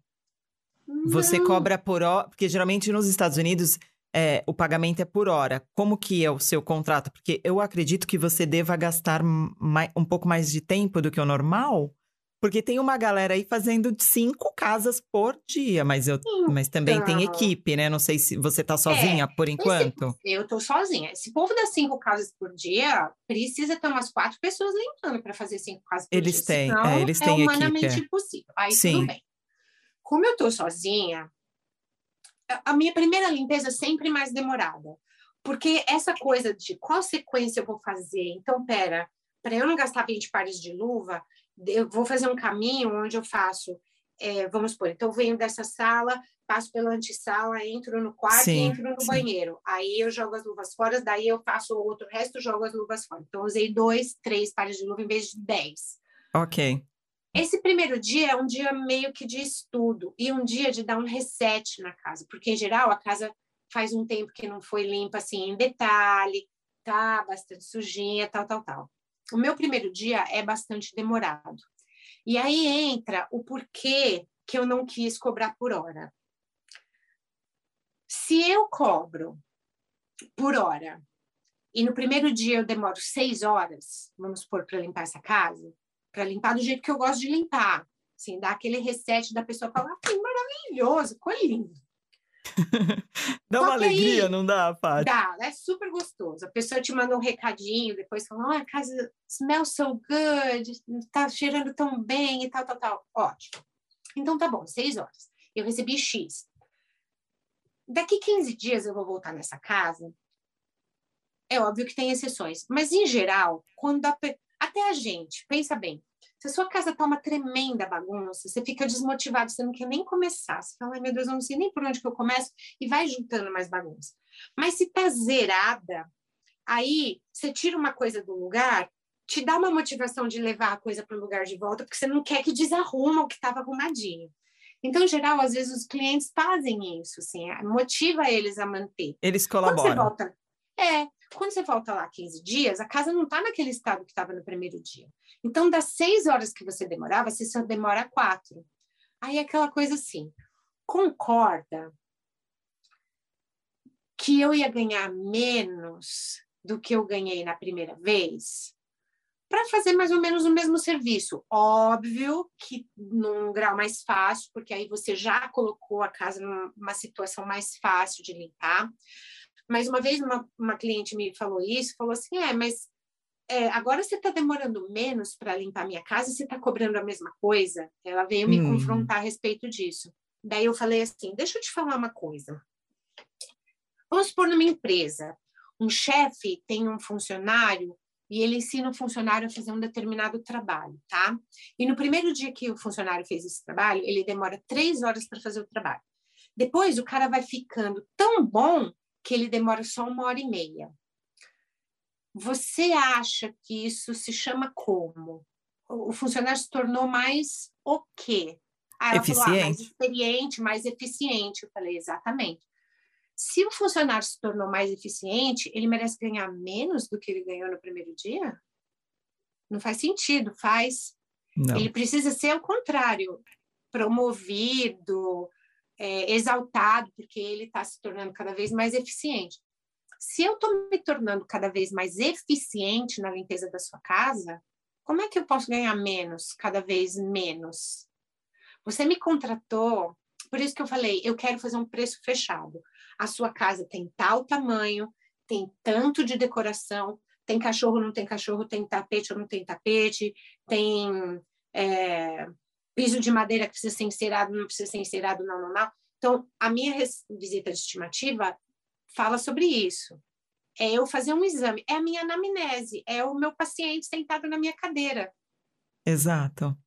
[SPEAKER 1] Você cobra por hora, porque geralmente nos Estados Unidos é, o pagamento é por hora. Como que é o seu contrato? Porque eu acredito que você deva gastar mai- um pouco mais de tempo do que o normal, porque tem uma galera aí fazendo cinco casas por dia, mas, eu, mas também tem
[SPEAKER 2] Então.
[SPEAKER 1] equipe, né? Não sei se você tá sozinha por enquanto.
[SPEAKER 2] Eu estou sozinha. Esse povo das cinco casas por dia precisa ter umas quatro pessoas limpando para fazer cinco casas por
[SPEAKER 1] Eles
[SPEAKER 2] dia.
[SPEAKER 1] têm,
[SPEAKER 2] senão
[SPEAKER 1] é, eles têm
[SPEAKER 2] é
[SPEAKER 1] equipe,
[SPEAKER 2] humanamente
[SPEAKER 1] é.
[SPEAKER 2] impossível. Aí
[SPEAKER 1] Sim.
[SPEAKER 2] tudo bem. Como eu estou sozinha, a- minha primeira limpeza é sempre mais demorada. Porque essa coisa de qual sequência eu vou fazer, então, pera, para eu não gastar 20 pares de luva, eu vou fazer um caminho onde eu faço, é, vamos supor, então eu venho dessa sala, passo pela antessala, entro no quarto e
[SPEAKER 1] Sim,
[SPEAKER 2] entro no
[SPEAKER 1] sim.
[SPEAKER 2] banheiro. Aí eu jogo as luvas fora, daí eu faço o outro resto, jogo as luvas fora. Então, usei dois, três pares de luva em vez de dez.
[SPEAKER 1] Ok.
[SPEAKER 2] Esse primeiro dia é um dia meio que de estudo e um dia de dar um reset na casa, porque em geral a casa faz um tempo que não foi limpa assim em detalhe, tá bastante sujinha, tal, tal, tal. O meu primeiro dia é bastante demorado. E aí entra o porquê que eu não quis cobrar por hora. Se eu cobro por hora e no primeiro dia eu demoro seis horas, vamos supor, para limpar essa casa, para limpar do jeito que eu gosto de limpar. Assim, dar aquele reset da pessoa falar, ah, que maravilhoso, ficou lindo.
[SPEAKER 1] Dá
[SPEAKER 2] Só
[SPEAKER 1] uma
[SPEAKER 2] que aí-
[SPEAKER 1] alegria, não dá, Paty?
[SPEAKER 2] Dá, é super gostoso. A pessoa te manda um recadinho, depois fala, oh, a casa smells so good, tá cheirando tão bem e tal, tal, tal. Ótimo. Então tá bom, seis horas. Eu recebi X. Daqui 15 dias eu vou voltar nessa casa. É óbvio que tem exceções, mas em geral, quando a até a gente, pensa bem, se a sua casa tá uma tremenda bagunça, você fica desmotivado, você não quer nem começar. Você fala, ai meu Deus, eu não sei nem por onde que eu começo, e vai juntando mais bagunça. Mas se tá zerada, aí você tira uma coisa do lugar te dá uma motivação de levar a coisa para o lugar de volta, porque você não quer que desarruma o que estava arrumadinho. Então, em geral, às vezes os clientes fazem isso, assim, motiva eles a manter.
[SPEAKER 1] Eles colaboram. Quando
[SPEAKER 2] você volta, é, quando você volta lá 15 dias, a casa não está naquele estado que estava no primeiro dia. Então, das seis horas que você demorava, você só demora quatro. Aí é aquela coisa assim, concorda que eu ia ganhar menos do que eu ganhei na primeira vez? para fazer mais ou menos o mesmo serviço. Óbvio que num grau mais fácil, porque aí você já colocou a casa numa situação mais fácil de limpar. Mas uma vez uma, uma cliente me falou isso, falou assim, é, mas é, agora você está demorando menos para limpar minha casa e você está cobrando a mesma coisa? Ela veio me hum. confrontar a respeito disso. Daí eu falei assim, deixa eu te falar uma coisa. Vamos supor numa empresa, um chefe tem um funcionário e ele ensina o funcionário a fazer um determinado trabalho, tá? E no primeiro dia que o funcionário fez esse trabalho, ele demora três horas para fazer o trabalho. Depois, o cara vai ficando tão bom que ele demora só uma hora e meia. Você acha que isso se chama como? O funcionário se tornou mais o quê?
[SPEAKER 1] Ah, eficiente. Falou, ah,
[SPEAKER 2] mais experiente, mais eficiente. Eu falei, exatamente. Se o funcionário se tornou mais eficiente, ele merece ganhar menos do que ele ganhou no primeiro dia? Não faz sentido, faz. Não. Ele precisa ser o contrário, promovido, é, exaltado, porque ele está se tornando cada vez mais eficiente. Se eu estou me tornando cada vez mais eficiente na limpeza da sua casa, como é que eu posso ganhar menos, cada vez menos? Você me contratou, por isso que eu falei, eu quero fazer um preço fechado a sua casa tem tal tamanho, tem tanto de decoração, tem cachorro, não tem cachorro, tem tapete ou não tem tapete, tem é, piso de madeira que precisa ser encerado, não precisa ser encerado, não, não, não. Então, a minha visita de estimativa fala sobre isso. É eu fazer um exame, é a minha anamnese, é o meu paciente sentado na minha cadeira.
[SPEAKER 1] Exato.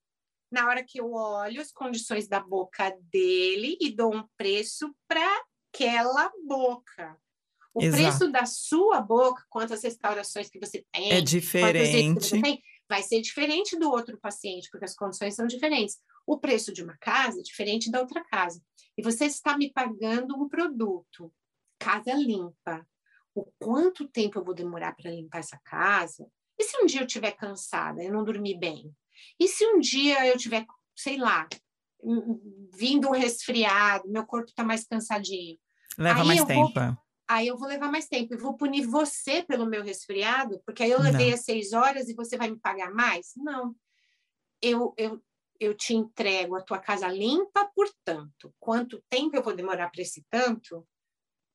[SPEAKER 2] Na hora que eu olho as condições da boca dele e dou um preço para aquela boca. O Exato. preço da sua boca, quantas restaurações que você tem,
[SPEAKER 1] é diferente.
[SPEAKER 2] Tem, vai ser diferente do outro paciente, porque as condições são diferentes. O preço de uma casa é diferente da outra casa. E você está me pagando um produto, casa limpa. O quanto tempo eu vou demorar para limpar essa casa? E se um dia eu estiver cansada, eu não dormi bem? E se um dia eu tiver, sei lá, vindo um resfriado, meu corpo está mais cansadinho.
[SPEAKER 1] Leva aí mais tempo. Vou.
[SPEAKER 2] Aí eu vou levar mais tempo e vou punir você pelo meu resfriado, porque aí eu levei Não. as seis horas e você vai me pagar mais? Não. Eu, eu, eu te entrego a tua casa limpa, portanto, quanto tempo eu vou demorar para esse tanto?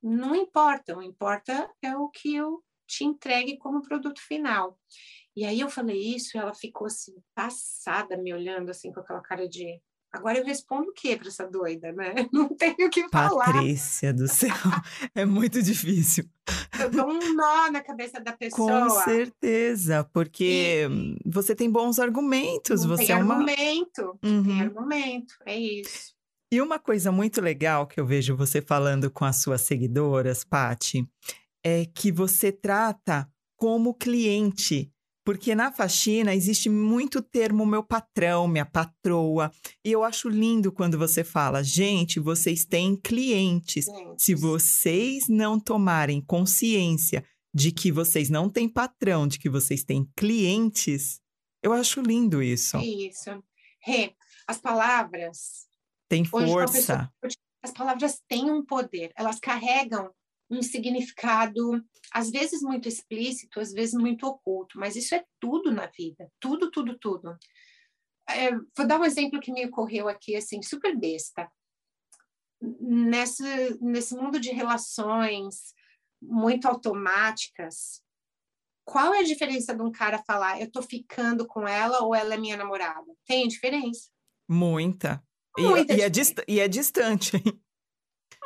[SPEAKER 2] Não importa, o importa é o que eu te entregue como produto final. E aí eu falei isso, e ela ficou assim, passada, me olhando assim, com aquela cara de Agora eu respondo o que para essa doida, né? Não tenho o que falar.
[SPEAKER 1] Patrícia do céu, é muito difícil.
[SPEAKER 2] Eu dou um nó na cabeça da pessoa.
[SPEAKER 1] Com certeza, porque e... você tem bons argumentos.
[SPEAKER 2] Não
[SPEAKER 1] você
[SPEAKER 2] tem
[SPEAKER 1] é uma...
[SPEAKER 2] argumento, uhum. tem argumento, é isso.
[SPEAKER 1] E uma coisa muito legal que eu vejo você falando com as suas seguidoras, Pati, é que você trata como cliente porque na faxina existe muito termo meu patrão, minha patroa. E eu acho lindo quando você fala, gente, vocês têm clientes. Se vocês não tomarem consciência de que vocês não têm patrão, de que vocês têm clientes, eu acho lindo isso.
[SPEAKER 2] Isso. Rê, as palavras.
[SPEAKER 1] Tem força.
[SPEAKER 2] as palavras têm um poder, elas carregam um significado, às vezes muito explícito, às vezes muito oculto, mas isso é tudo na vida, tudo, tudo, tudo. É, vou dar um exemplo que me ocorreu aqui, assim, super besta. Nesse, nesse mundo de relações muito automáticas, qual é a diferença de um cara falar eu tô ficando com ela ou ela é minha namorada? Tem diferença.
[SPEAKER 1] Muita. Muita e, e, é dist e é distante.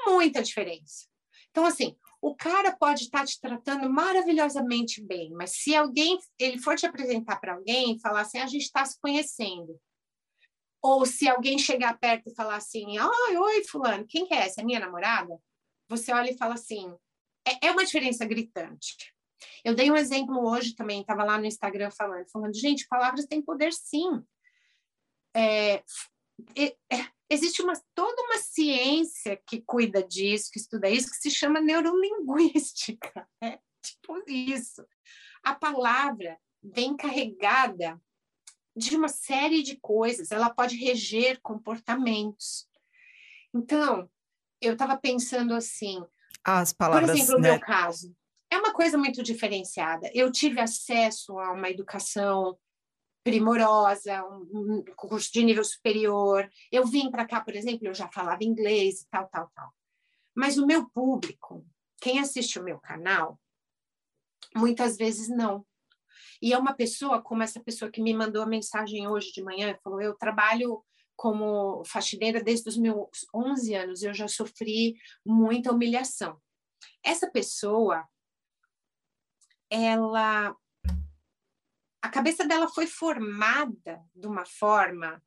[SPEAKER 2] Muita diferença. Então, assim, o cara pode estar te tratando maravilhosamente bem, mas se alguém ele for te apresentar para alguém e falar assim, a gente está se conhecendo, ou se alguém chegar perto e falar assim, oi, oi, fulano, quem que é essa? É minha namorada? Você olha e fala assim, é, é uma diferença gritante. Eu dei um exemplo hoje também, estava lá no Instagram falando, falando, gente, palavras têm poder sim. É, é, existe uma, toda uma ciência que cuida disso, que estuda isso, que se chama neurolinguística. É tipo isso. A palavra vem carregada de uma série de coisas, ela pode reger comportamentos. Então, eu estava pensando assim,
[SPEAKER 1] as palavras,
[SPEAKER 2] por exemplo, no
[SPEAKER 1] né?
[SPEAKER 2] meu caso, é uma coisa muito diferenciada. Eu tive acesso a uma educação primorosa, um, curso de nível superior. Eu vim para cá, por exemplo, eu já falava inglês e tal, tal, tal. Mas o meu público, quem assiste o meu canal, muitas vezes não. E é uma pessoa, como essa pessoa que me mandou a mensagem hoje de manhã, falou: eu trabalho como faxineira desde os meus 11 anos, eu já sofri muita humilhação. Essa pessoa, ela. A cabeça dela foi formada de uma forma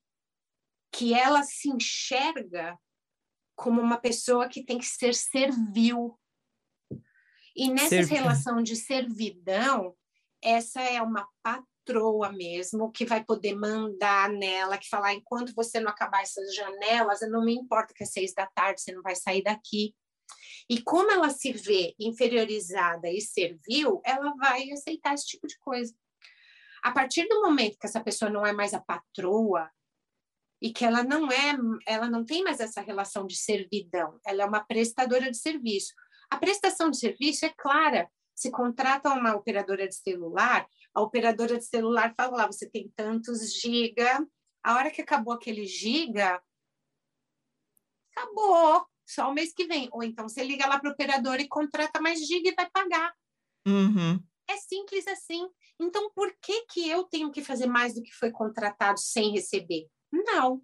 [SPEAKER 2] que ela se enxerga como uma pessoa que tem que ser servil. E nessa Servil. relação de servidão, essa é uma patroa mesmo, que vai poder mandar nela, que falar, enquanto você não acabar essas janelas, não me importa que é seis da tarde, você não vai sair daqui. E como ela se vê inferiorizada e servil, ela vai aceitar esse tipo de coisa. A partir do momento que essa pessoa não é mais a patroa e que ela não é, ela não tem mais essa relação de servidão, ela é uma prestadora de serviço. A prestação de serviço é clara, se contrata uma operadora de celular, a operadora de celular fala lá, você tem tantos giga, a hora que acabou aquele giga, acabou, só o mês que vem. Ou então você liga lá para o operador e contrata mais giga e vai pagar.
[SPEAKER 1] Uhum.
[SPEAKER 2] É simples assim. Então, por que, que eu tenho que fazer mais do que foi contratado sem receber? Não.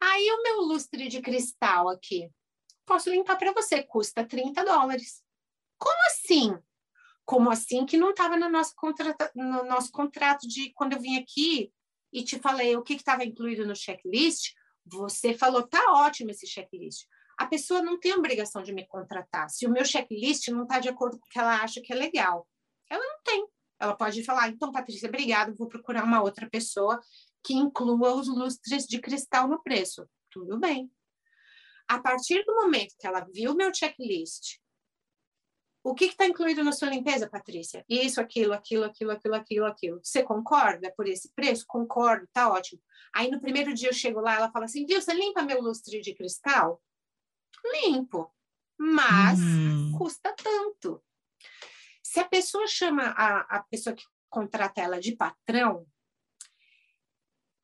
[SPEAKER 2] Aí o meu lustre de cristal aqui, posso limpar para você, custa 30 dólares. Como assim? Como assim que não estava no, nosso contrato, no nosso contrato de quando eu vim aqui e te falei o que estava incluído no checklist? Você falou, tá ótimo esse checklist. A pessoa não tem obrigação de me contratar. Se o meu checklist não está de acordo com o que ela acha que é legal, ela não tem. Ela pode falar, então, Patrícia, obrigado, vou procurar uma outra pessoa que inclua os lustres de cristal no preço. Tudo bem. A partir do momento que ela viu meu checklist o que está incluído na sua limpeza, Patrícia? Isso, aquilo, aquilo, aquilo, aquilo, aquilo, aquilo. Você concorda por esse preço? Concordo, tá ótimo. Aí no primeiro dia eu chego lá, ela fala assim, viu, você limpa meu lustre de cristal? Limpo, mas hum. custa tanto. Se a pessoa chama a, a pessoa que contrata ela de patrão,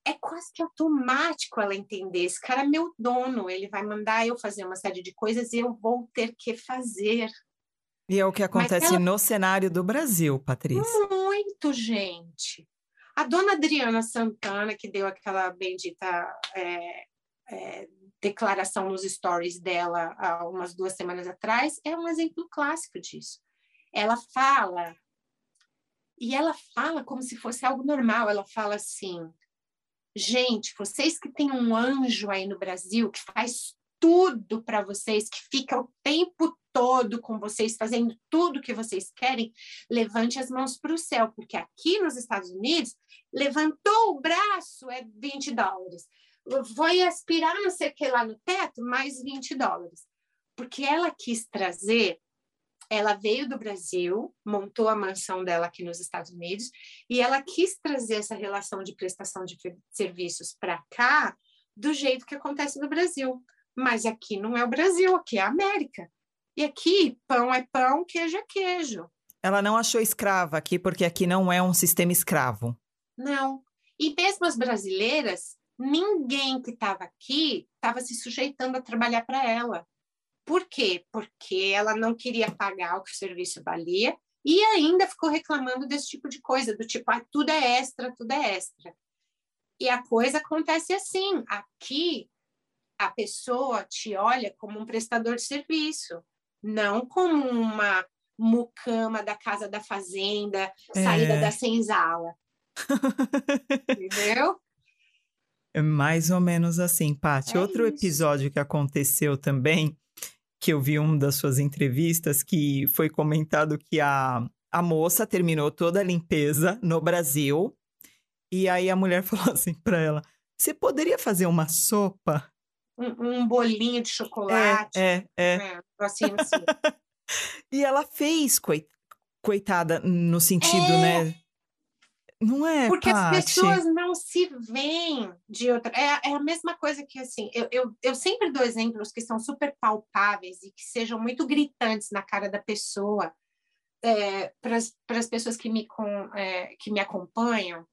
[SPEAKER 2] é quase que automático ela entender. Esse cara é meu dono, ele vai mandar eu fazer uma série de coisas e eu vou ter que fazer.
[SPEAKER 1] E é o que acontece ela... no cenário do Brasil, Patrícia.
[SPEAKER 2] Muito, gente. A dona Adriana Santana, que deu aquela bendita é, é, declaração nos stories dela há umas duas semanas atrás, é um exemplo clássico disso. Ela fala, e ela fala como se fosse algo normal. Ela fala assim: gente, vocês que têm um anjo aí no Brasil que faz tudo para vocês, que fica o tempo todo com vocês, fazendo tudo que vocês querem, levante as mãos para o céu, porque aqui nos Estados Unidos, levantou o braço é 20 dólares. Foi aspirar não sei o que lá no teto, mais 20 dólares. Porque ela quis trazer, ela veio do Brasil, montou a mansão dela aqui nos Estados Unidos, e ela quis trazer essa relação de prestação de serviços para cá, do jeito que acontece no Brasil. Mas aqui não é o Brasil, aqui é a América. E aqui, pão é pão, queijo é queijo.
[SPEAKER 1] Ela não achou escrava aqui, porque aqui não é um sistema escravo.
[SPEAKER 2] Não. E mesmo as brasileiras, ninguém que estava aqui estava se sujeitando a trabalhar para ela. Por quê? Porque ela não queria pagar o que o serviço valia e ainda ficou reclamando desse tipo de coisa, do tipo, ah, tudo é extra, tudo é extra. E a coisa acontece assim: aqui a pessoa te olha como um prestador de serviço não como uma mucama da casa da fazenda, saída é. da senzala. Entendeu?
[SPEAKER 1] É mais ou menos assim, Paty. É Outro isso. episódio que aconteceu também, que eu vi uma das suas entrevistas, que foi comentado que a, a moça terminou toda a limpeza no Brasil. E aí a mulher falou assim para ela: Você poderia fazer uma sopa?
[SPEAKER 2] Um, um bolinho de chocolate.
[SPEAKER 1] É, é. é.
[SPEAKER 2] é assim, assim.
[SPEAKER 1] e ela fez, coitada, no sentido, é. né? Não é,
[SPEAKER 2] Porque as pessoas não se veem de outra... É, é a mesma coisa que, assim, eu, eu, eu sempre dou exemplos que são super palpáveis e que sejam muito gritantes na cara da pessoa é, para as pessoas que me, com, é, que me acompanham.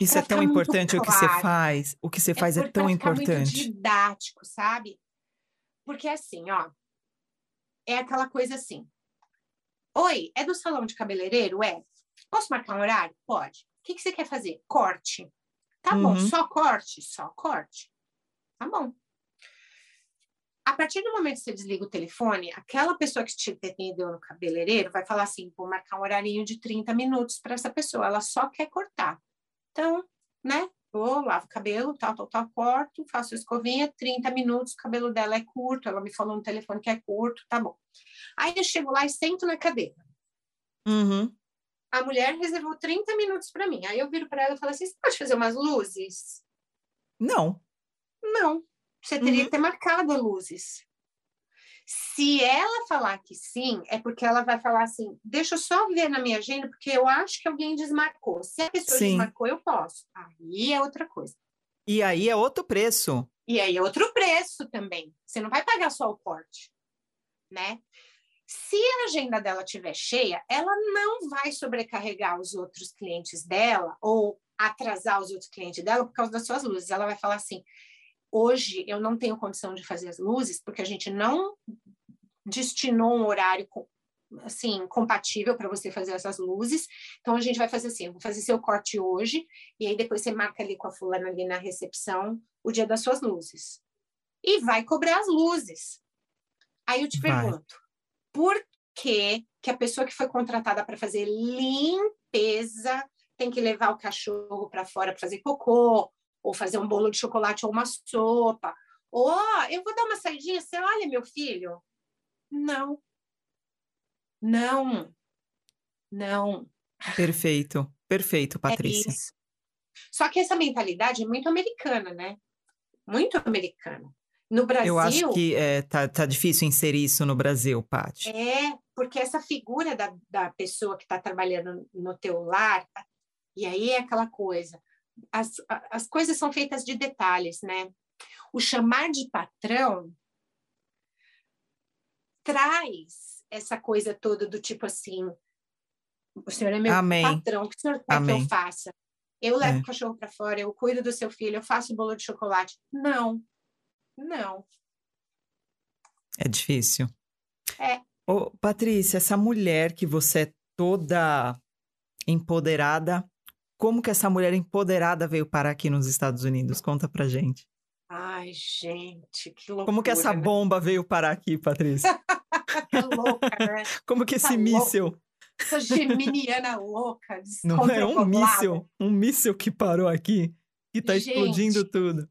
[SPEAKER 1] Isso é tão importante claro. o que você faz. O que você é faz é, é tão importante. Muito
[SPEAKER 2] didático, sabe? Porque assim, ó, é aquela coisa assim. Oi, é do salão de cabeleireiro? É. Posso marcar um horário? Pode. O que, que você quer fazer? Corte. Tá uhum. bom, só corte? Só corte. Tá bom. A partir do momento que você desliga o telefone, aquela pessoa que te atendeu no cabeleireiro vai falar assim: vou marcar um horarinho de 30 minutos para essa pessoa, ela só quer cortar. Então, né? Vou, lavo o cabelo, tal, tal, tal, corto, faço escovinha, 30 minutos, o cabelo dela é curto, ela me falou no telefone que é curto, tá bom. Aí eu chego lá e sento na cadeira.
[SPEAKER 1] Uhum
[SPEAKER 2] a mulher reservou 30 minutos para mim. Aí eu viro para ela e falo assim: você pode fazer umas luzes?
[SPEAKER 1] Não.
[SPEAKER 2] Não. Você teria uhum. que ter marcado luzes. Se ela falar que sim, é porque ela vai falar assim: deixa eu só ver na minha agenda, porque eu acho que alguém desmarcou. Se a pessoa sim. desmarcou, eu posso. Aí é outra coisa.
[SPEAKER 1] E aí é outro preço.
[SPEAKER 2] E aí é outro preço também. Você não vai pagar só o corte, né? Se a agenda dela estiver cheia, ela não vai sobrecarregar os outros clientes dela ou atrasar os outros clientes dela por causa das suas luzes. Ela vai falar assim: hoje eu não tenho condição de fazer as luzes porque a gente não destinou um horário assim compatível para você fazer essas luzes. Então a gente vai fazer assim, eu vou fazer seu corte hoje e aí depois você marca ali com a fulana ali na recepção o dia das suas luzes. E vai cobrar as luzes. Aí eu te vai. pergunto, por que, que a pessoa que foi contratada para fazer limpeza tem que levar o cachorro para fora para fazer cocô, ou fazer um bolo de chocolate ou uma sopa. Ou, oh, eu vou dar uma saidinha, você olha, meu filho? Não. Não. Não.
[SPEAKER 1] Perfeito, perfeito, é Patrícia. É
[SPEAKER 2] Só que essa mentalidade é muito americana, né? Muito americana. No Brasil.
[SPEAKER 1] Eu acho que é, tá, tá difícil inserir isso no Brasil, Paty.
[SPEAKER 2] É, porque essa figura da, da pessoa que está trabalhando no teu lar, e aí é aquela coisa. As, as coisas são feitas de detalhes, né? O chamar de patrão traz essa coisa toda do tipo assim: o senhor é meu Amém. patrão, o que o senhor quer Amém. que eu faça? Eu levo é. o cachorro para fora, eu cuido do seu filho, eu faço bolo de chocolate. Não, não.
[SPEAKER 1] É difícil.
[SPEAKER 2] É.
[SPEAKER 1] Ô, Patrícia, essa mulher que você é toda empoderada, como que essa mulher empoderada veio parar aqui nos Estados Unidos? Conta pra gente.
[SPEAKER 2] Ai, gente, que loucura.
[SPEAKER 1] Como que essa né? bomba veio parar aqui, Patrícia?
[SPEAKER 2] que louca, né?
[SPEAKER 1] Como que esse tá míssil...
[SPEAKER 2] Essa geminiana louca,
[SPEAKER 1] Não é um míssil, um míssil que parou aqui e tá gente, explodindo tudo.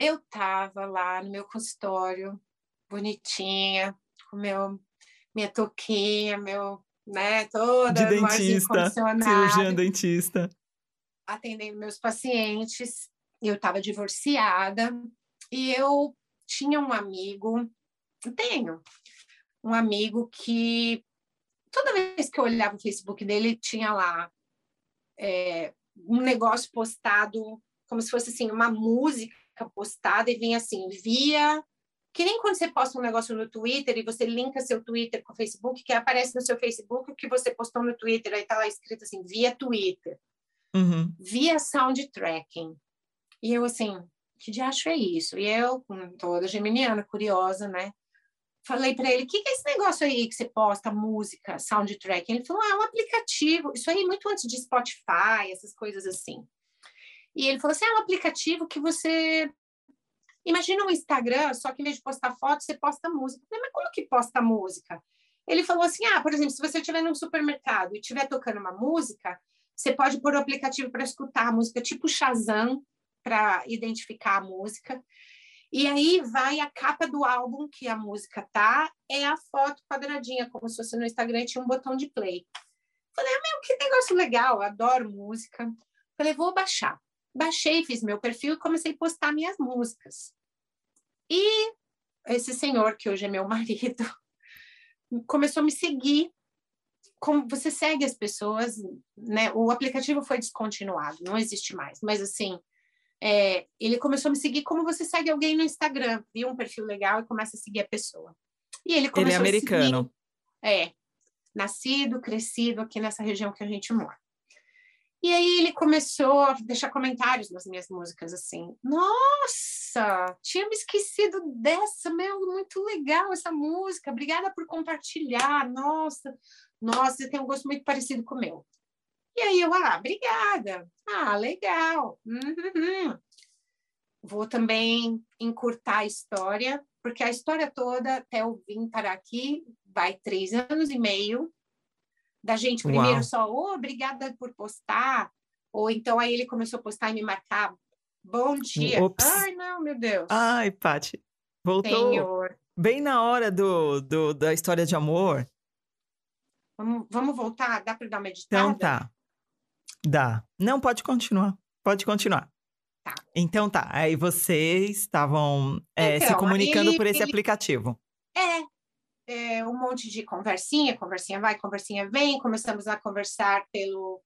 [SPEAKER 2] Eu estava lá no meu consultório, bonitinha, com meu, minha touquinha, meu, né, toda
[SPEAKER 1] de dentista, cirurgião dentista,
[SPEAKER 2] atendendo meus pacientes. Eu estava divorciada e eu tinha um amigo, tenho um amigo que toda vez que eu olhava o Facebook dele tinha lá é, um negócio postado como se fosse assim uma música postada e vinha assim, via. Que nem quando você posta um negócio no Twitter e você linka seu Twitter com o Facebook, que aparece no seu Facebook o que você postou no Twitter, aí tá lá escrito assim, via Twitter,
[SPEAKER 1] uhum.
[SPEAKER 2] via sound tracking. E eu assim, que diacho é isso? E eu, com toda geminiana, curiosa, né? Falei para ele, o que, que é esse negócio aí que você posta música, soundtrack? Ele falou, ah, é um aplicativo. Isso aí muito antes de Spotify, essas coisas assim. E ele falou assim: é um aplicativo que você. Imagina um Instagram, só que em vez de postar foto, você posta música. falei, mas como que posta música? Ele falou assim: ah, por exemplo, se você estiver num supermercado e estiver tocando uma música, você pode pôr o aplicativo para escutar a música, tipo Shazam, para identificar a música. E aí vai a capa do álbum que a música tá, é a foto quadradinha, como se fosse no Instagram tinha um botão de play. Falei, ah, meu, que negócio legal, adoro música. Falei, vou baixar. Baixei, fiz meu perfil e comecei a postar minhas músicas. E esse senhor, que hoje é meu marido, começou a me seguir. Como você segue as pessoas, né? O aplicativo foi descontinuado, não existe mais. Mas assim, é, ele começou a me seguir como você segue alguém no Instagram, viu um perfil legal e começa a seguir a pessoa. E ele começou
[SPEAKER 1] ele é americano.
[SPEAKER 2] A seguir, é, nascido, crescido aqui nessa região que a gente mora. E aí ele começou a deixar comentários nas minhas músicas, assim, nossa, tinha me esquecido dessa, meu, muito legal essa música, obrigada por compartilhar, nossa, nossa, você tem um gosto muito parecido com o meu. E aí eu, ah, obrigada, ah, legal, uhum. Vou também encurtar a história, porque a história toda, até eu vim para aqui, vai três anos e meio, da gente primeiro Uau. só, oh, obrigada por postar, ou então aí ele começou a postar e me marcar, bom dia. Ops. Ai, não, meu Deus.
[SPEAKER 1] Ai, Paty, voltou Senhor. bem na hora do, do, da história de amor.
[SPEAKER 2] Vamos, vamos voltar? Dá para dar uma editada?
[SPEAKER 1] Então tá. Dá. Não, pode continuar. Pode continuar.
[SPEAKER 2] Tá.
[SPEAKER 1] Então tá. Aí vocês estavam é, então, se comunicando por esse ele... aplicativo.
[SPEAKER 2] É, é, um monte de conversinha, conversinha vai, conversinha vem, começamos a conversar pelo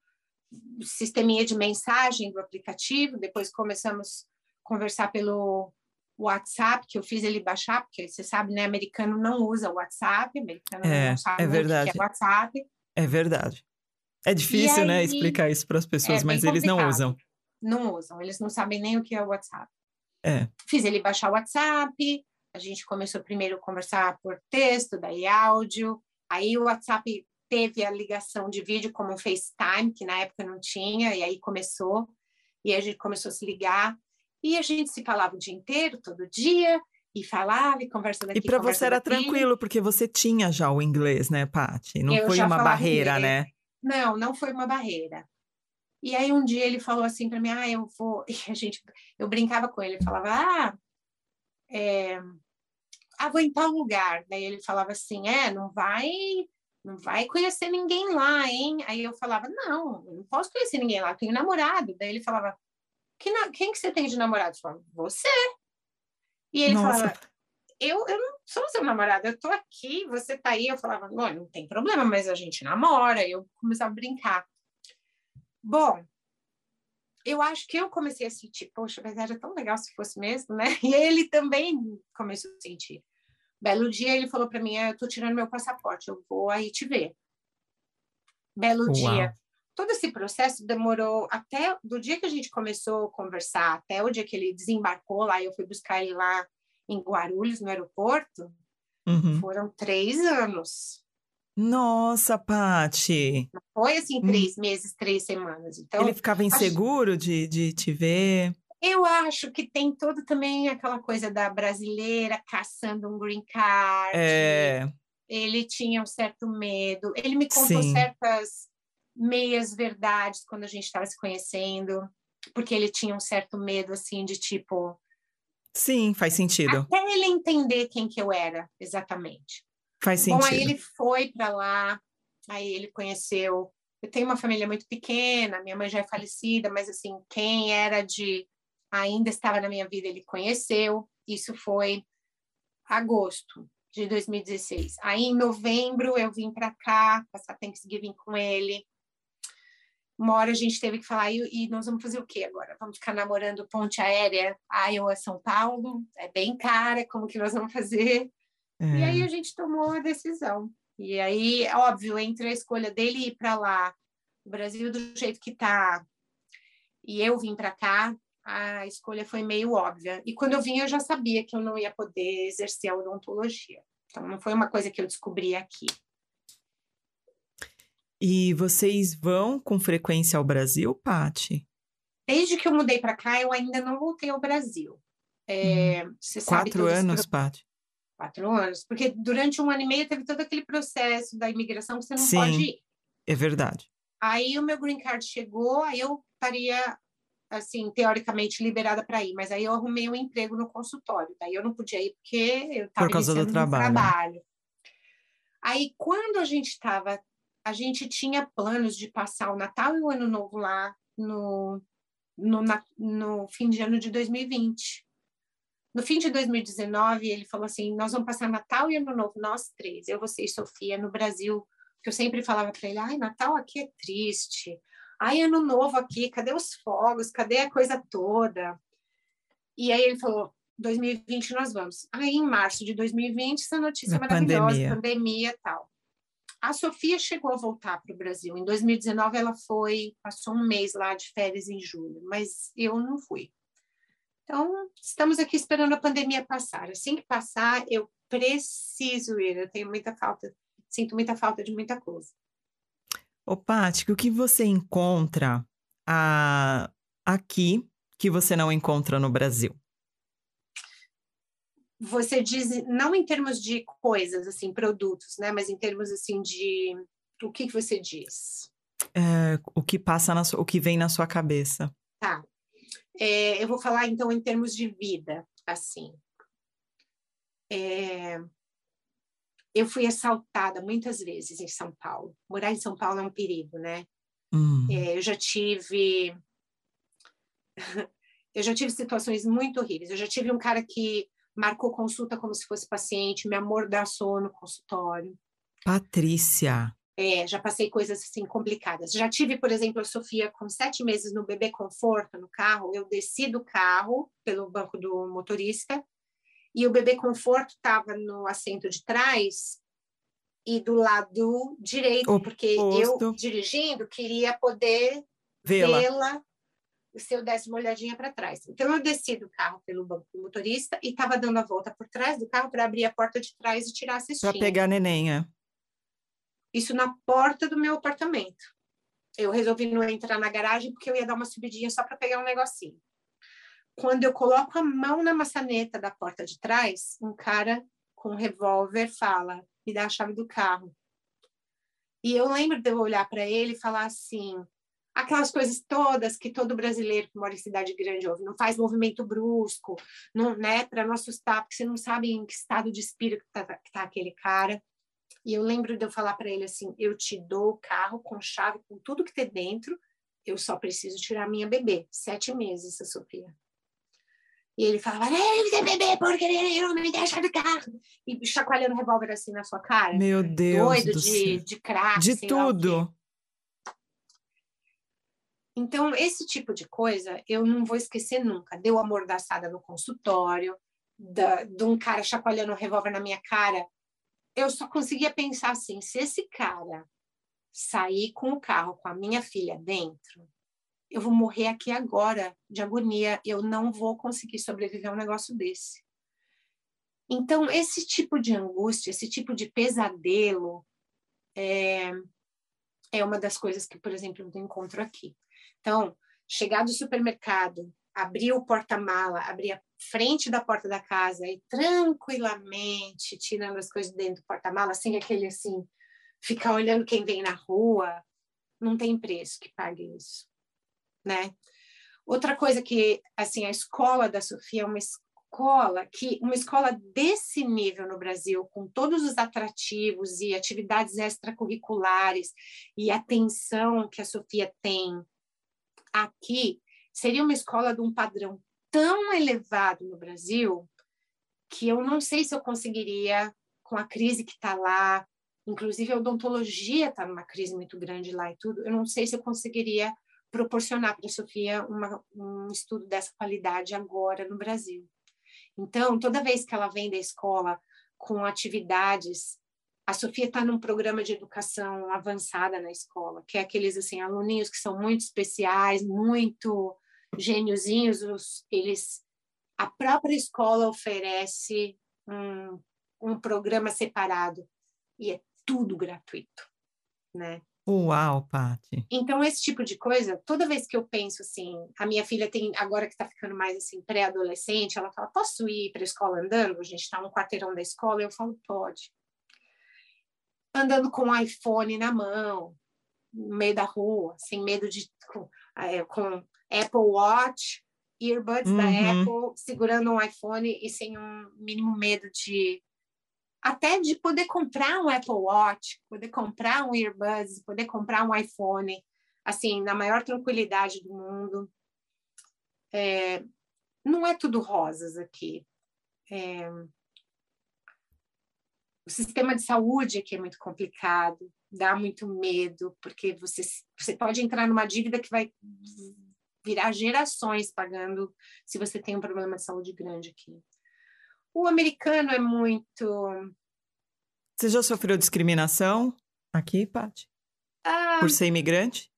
[SPEAKER 2] sisteminha de mensagem do aplicativo, depois começamos a conversar pelo WhatsApp, que eu fiz ele baixar, porque você sabe, né, americano não usa o WhatsApp, americano é, não sabe
[SPEAKER 1] é verdade.
[SPEAKER 2] o que é WhatsApp.
[SPEAKER 1] É verdade. É difícil, né, aí, né, explicar isso para as pessoas, é mas eles não usam.
[SPEAKER 2] Não usam, eles não sabem nem o que é o WhatsApp.
[SPEAKER 1] É.
[SPEAKER 2] Fiz ele baixar o WhatsApp, a gente começou primeiro a conversar por texto, daí áudio, aí o WhatsApp teve a ligação de vídeo como o FaceTime, que na época não tinha, e aí começou, e a gente começou a se ligar, e a gente se falava o dia inteiro, todo dia, e falava e conversando aqui.
[SPEAKER 1] E para você era tranquilo, porque você tinha já o inglês, né, Paty? Não Eu foi uma barreira, inglês. né?
[SPEAKER 2] Não, não foi uma barreira. E aí um dia ele falou assim para mim, ah, eu vou. E a gente, eu brincava com ele, falava, ah, é, ah, vou em tal lugar. Daí ele falava assim, é, não vai, não vai conhecer ninguém lá, hein? Aí eu falava, não, eu não posso conhecer ninguém lá, tenho namorado. Daí ele falava, que na... quem que você tem de namorado? Eu falava, você. E ele Nossa. falava, eu, eu não sou seu namorado, eu tô aqui, você tá aí. Eu falava, não, não tem problema, mas a gente namora. Eu começava a brincar. Bom, eu acho que eu comecei a sentir, poxa, mas era tão legal se fosse mesmo, né? E ele também começou a sentir. Belo dia ele falou para mim, ah, eu tô tirando meu passaporte, eu vou aí te ver. Belo Uau. dia. Todo esse processo demorou até do dia que a gente começou a conversar, até o dia que ele desembarcou lá, eu fui buscar ele lá em Guarulhos, no aeroporto, uhum. foram três anos.
[SPEAKER 1] Nossa, Pati.
[SPEAKER 2] Foi assim hum. três meses, três semanas. Então,
[SPEAKER 1] Ele ficava inseguro acho... de, de te ver?
[SPEAKER 2] Eu acho que tem todo também aquela coisa da brasileira caçando um green card.
[SPEAKER 1] É.
[SPEAKER 2] Ele tinha um certo medo. Ele me contou Sim. certas meias verdades quando a gente estava se conhecendo, porque ele tinha um certo medo assim de tipo.
[SPEAKER 1] Sim, faz sentido.
[SPEAKER 2] Até ele entender quem que eu era exatamente.
[SPEAKER 1] Faz sentido.
[SPEAKER 2] Bom, aí ele foi para lá, aí ele conheceu. Eu tenho uma família muito pequena, minha mãe já é falecida, mas assim, quem era de ainda estava na minha vida, ele conheceu. Isso foi agosto de 2016. Aí em novembro eu vim para cá, passar Thanksgiving com ele. Uma hora a gente teve que falar, e, e nós vamos fazer o quê agora? Vamos ficar namorando ponte aérea Iowa, São Paulo? É bem cara, como que nós vamos fazer? É. E aí a gente tomou a decisão. E aí, óbvio, entre a escolha dele ir para lá, o Brasil do jeito que está, e eu vim para cá, a escolha foi meio óbvia. E quando eu vim, eu já sabia que eu não ia poder exercer a odontologia. Então, não foi uma coisa que eu descobri aqui.
[SPEAKER 1] E vocês vão com frequência ao Brasil, Pati?
[SPEAKER 2] Desde que eu mudei para cá, eu ainda não voltei ao Brasil. É, hum.
[SPEAKER 1] Quatro anos, Pati?
[SPEAKER 2] quatro anos, porque durante um ano e meio teve todo aquele processo da imigração que você não Sim, pode ir.
[SPEAKER 1] É verdade.
[SPEAKER 2] Aí o meu green card chegou, aí eu estaria assim, teoricamente liberada para ir, mas aí eu arrumei um emprego no consultório, daí eu não podia ir porque eu estava
[SPEAKER 1] Por causa do trabalho.
[SPEAKER 2] trabalho. Aí, quando a gente estava, a gente tinha planos de passar o Natal e o Ano Novo lá no, no, na, no fim de ano de 2020. No fim de 2019, ele falou assim: Nós vamos passar Natal e Ano Novo, nós três, eu, você e Sofia, no Brasil. Que eu sempre falava para ele: Ai, Natal aqui é triste. Ai, Ano Novo aqui, cadê os fogos? Cadê a coisa toda? E aí ele falou: 2020 nós vamos. Aí, em março de 2020, essa notícia a maravilhosa, pandemia. pandemia e tal. A Sofia chegou a voltar para o Brasil. Em 2019, ela foi, passou um mês lá de férias em julho, mas eu não fui. Então, estamos aqui esperando a pandemia passar. Assim que passar, eu preciso ir. Eu tenho muita falta, sinto muita falta de muita coisa.
[SPEAKER 1] Ô, Paty, o que você encontra a, aqui que você não encontra no Brasil?
[SPEAKER 2] Você diz, não em termos de coisas, assim, produtos, né? Mas em termos, assim, de... O que, que você diz?
[SPEAKER 1] É, o que passa, na, o que vem na sua cabeça.
[SPEAKER 2] Tá. É, eu vou falar então em termos de vida, assim. É, eu fui assaltada muitas vezes em São Paulo. Morar em São Paulo é um perigo, né?
[SPEAKER 1] Hum.
[SPEAKER 2] É, eu já tive eu já tive situações muito horríveis. Eu já tive um cara que marcou consulta como se fosse paciente, me amordaçou no consultório.
[SPEAKER 1] Patrícia.
[SPEAKER 2] É, já passei coisas assim complicadas. Já tive, por exemplo, a Sofia com sete meses no bebê conforto no carro. Eu desci do carro pelo banco do motorista e o bebê conforto estava no assento de trás e do lado direito, porque eu dirigindo queria poder vê-la se eu desse uma olhadinha para trás. Então eu desci do carro pelo banco do motorista e estava dando a volta por trás do carro para abrir a porta de trás e tirar a cestinha.
[SPEAKER 1] Para pegar a neném, é.
[SPEAKER 2] Isso na porta do meu apartamento. Eu resolvi não entrar na garagem porque eu ia dar uma subidinha só para pegar um negocinho. Quando eu coloco a mão na maçaneta da porta de trás, um cara com um revólver fala: "Me dá a chave do carro". E eu lembro de eu olhar para ele e falar assim: aquelas coisas todas que todo brasileiro que mora em cidade grande ouve, não faz movimento brusco, não, né, para não assustar, porque você não sabe em que estado de espírito está tá aquele cara. E eu lembro de eu falar para ele assim: eu te dou o carro com chave, com tudo que tem dentro, eu só preciso tirar minha bebê. Sete meses, essa Sofia. E ele falava, bebê, porque não me deixa do carro. E chacoalhando o revólver assim na sua cara.
[SPEAKER 1] Meu Deus.
[SPEAKER 2] Doido
[SPEAKER 1] do
[SPEAKER 2] de, de crack.
[SPEAKER 1] De tudo.
[SPEAKER 2] Então, esse tipo de coisa eu não vou esquecer nunca. Deu amordaçada no consultório, da, de um cara chacoalhando o revólver na minha cara eu só conseguia pensar assim: se esse cara sair com o carro com a minha filha dentro, eu vou morrer aqui agora de agonia, eu não vou conseguir sobreviver a um negócio desse. Então, esse tipo de angústia, esse tipo de pesadelo, é, é uma das coisas que, por exemplo, eu encontro aqui. Então, chegar do supermercado, abrir o porta-mala, abrir a frente da porta da casa e tranquilamente tirando as coisas dentro do porta-mala, sem aquele assim, ficar olhando quem vem na rua, não tem preço que pague isso, né? Outra coisa que, assim, a escola da Sofia é uma escola que, uma escola desse nível no Brasil, com todos os atrativos e atividades extracurriculares e atenção que a Sofia tem aqui, seria uma escola de um padrão tão elevado no Brasil que eu não sei se eu conseguiria, com a crise que está lá, inclusive a odontologia está numa crise muito grande lá e tudo, eu não sei se eu conseguiria proporcionar para a Sofia uma, um estudo dessa qualidade agora no Brasil. Então, toda vez que ela vem da escola com atividades, a Sofia está num programa de educação avançada na escola, que é aqueles assim aluninhos que são muito especiais, muito gêniozinhos, os, eles, a própria escola oferece um, um programa separado e é tudo gratuito, né?
[SPEAKER 1] Uau, Pati.
[SPEAKER 2] Então, esse tipo de coisa, toda vez que eu penso assim, a minha filha tem, agora que está ficando mais assim, pré-adolescente, ela fala, posso ir para a escola andando? A gente está no quarteirão da escola, eu falo, pode. Andando com o iPhone na mão, no meio da rua, sem medo de com, é, com Apple Watch, earbuds uhum. da Apple, segurando um iPhone e sem um mínimo medo de até de poder comprar um Apple Watch, poder comprar um earbuds, poder comprar um iPhone, assim, na maior tranquilidade do mundo. É, não é tudo rosas aqui. É, o sistema de saúde aqui é muito complicado, dá muito medo, porque você, você pode entrar numa dívida que vai virar gerações pagando se você tem um problema de saúde grande aqui. O americano é muito.
[SPEAKER 1] Você já sofreu discriminação aqui, Paty? Ah, Por ser imigrante?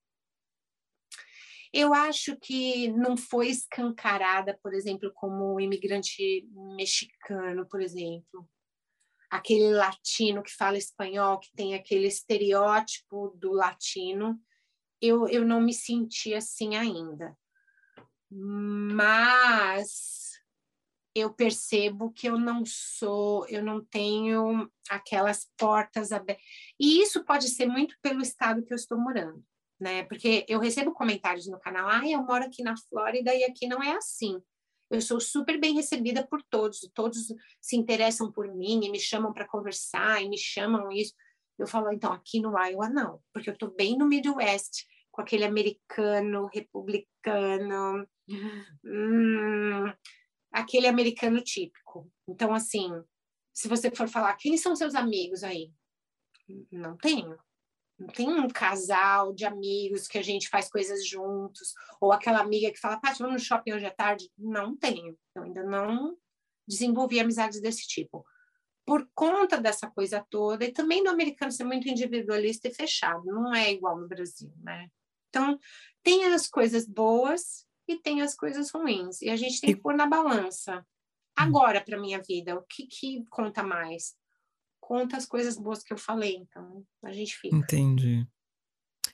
[SPEAKER 2] Eu acho que não foi escancarada, por exemplo, como o imigrante mexicano, por exemplo aquele latino que fala espanhol, que tem aquele estereótipo do latino, eu, eu não me senti assim ainda. Mas eu percebo que eu não sou, eu não tenho aquelas portas abertas. E isso pode ser muito pelo estado que eu estou morando, né? Porque eu recebo comentários no canal, ah, eu moro aqui na Flórida e aqui não é assim. Eu sou super bem recebida por todos, todos se interessam por mim e me chamam para conversar e me chamam isso. Eu falo, então, aqui no Iowa não, porque eu estou bem no Midwest, com aquele americano republicano, hum, aquele americano típico. Então, assim, se você for falar, quem são seus amigos aí? Não tenho. Não tem um casal de amigos que a gente faz coisas juntos, ou aquela amiga que fala, Paty, vamos no shopping hoje à tarde? Não tenho. Eu ainda não desenvolvi amizades desse tipo. Por conta dessa coisa toda, e também do americano ser muito individualista e fechado, não é igual no Brasil, né? Então, tem as coisas boas e tem as coisas ruins, e a gente tem que pôr na balança. Hum. Agora, para minha vida, o que, que conta mais? conta as coisas boas que eu falei, então a gente fica.
[SPEAKER 1] Entendi.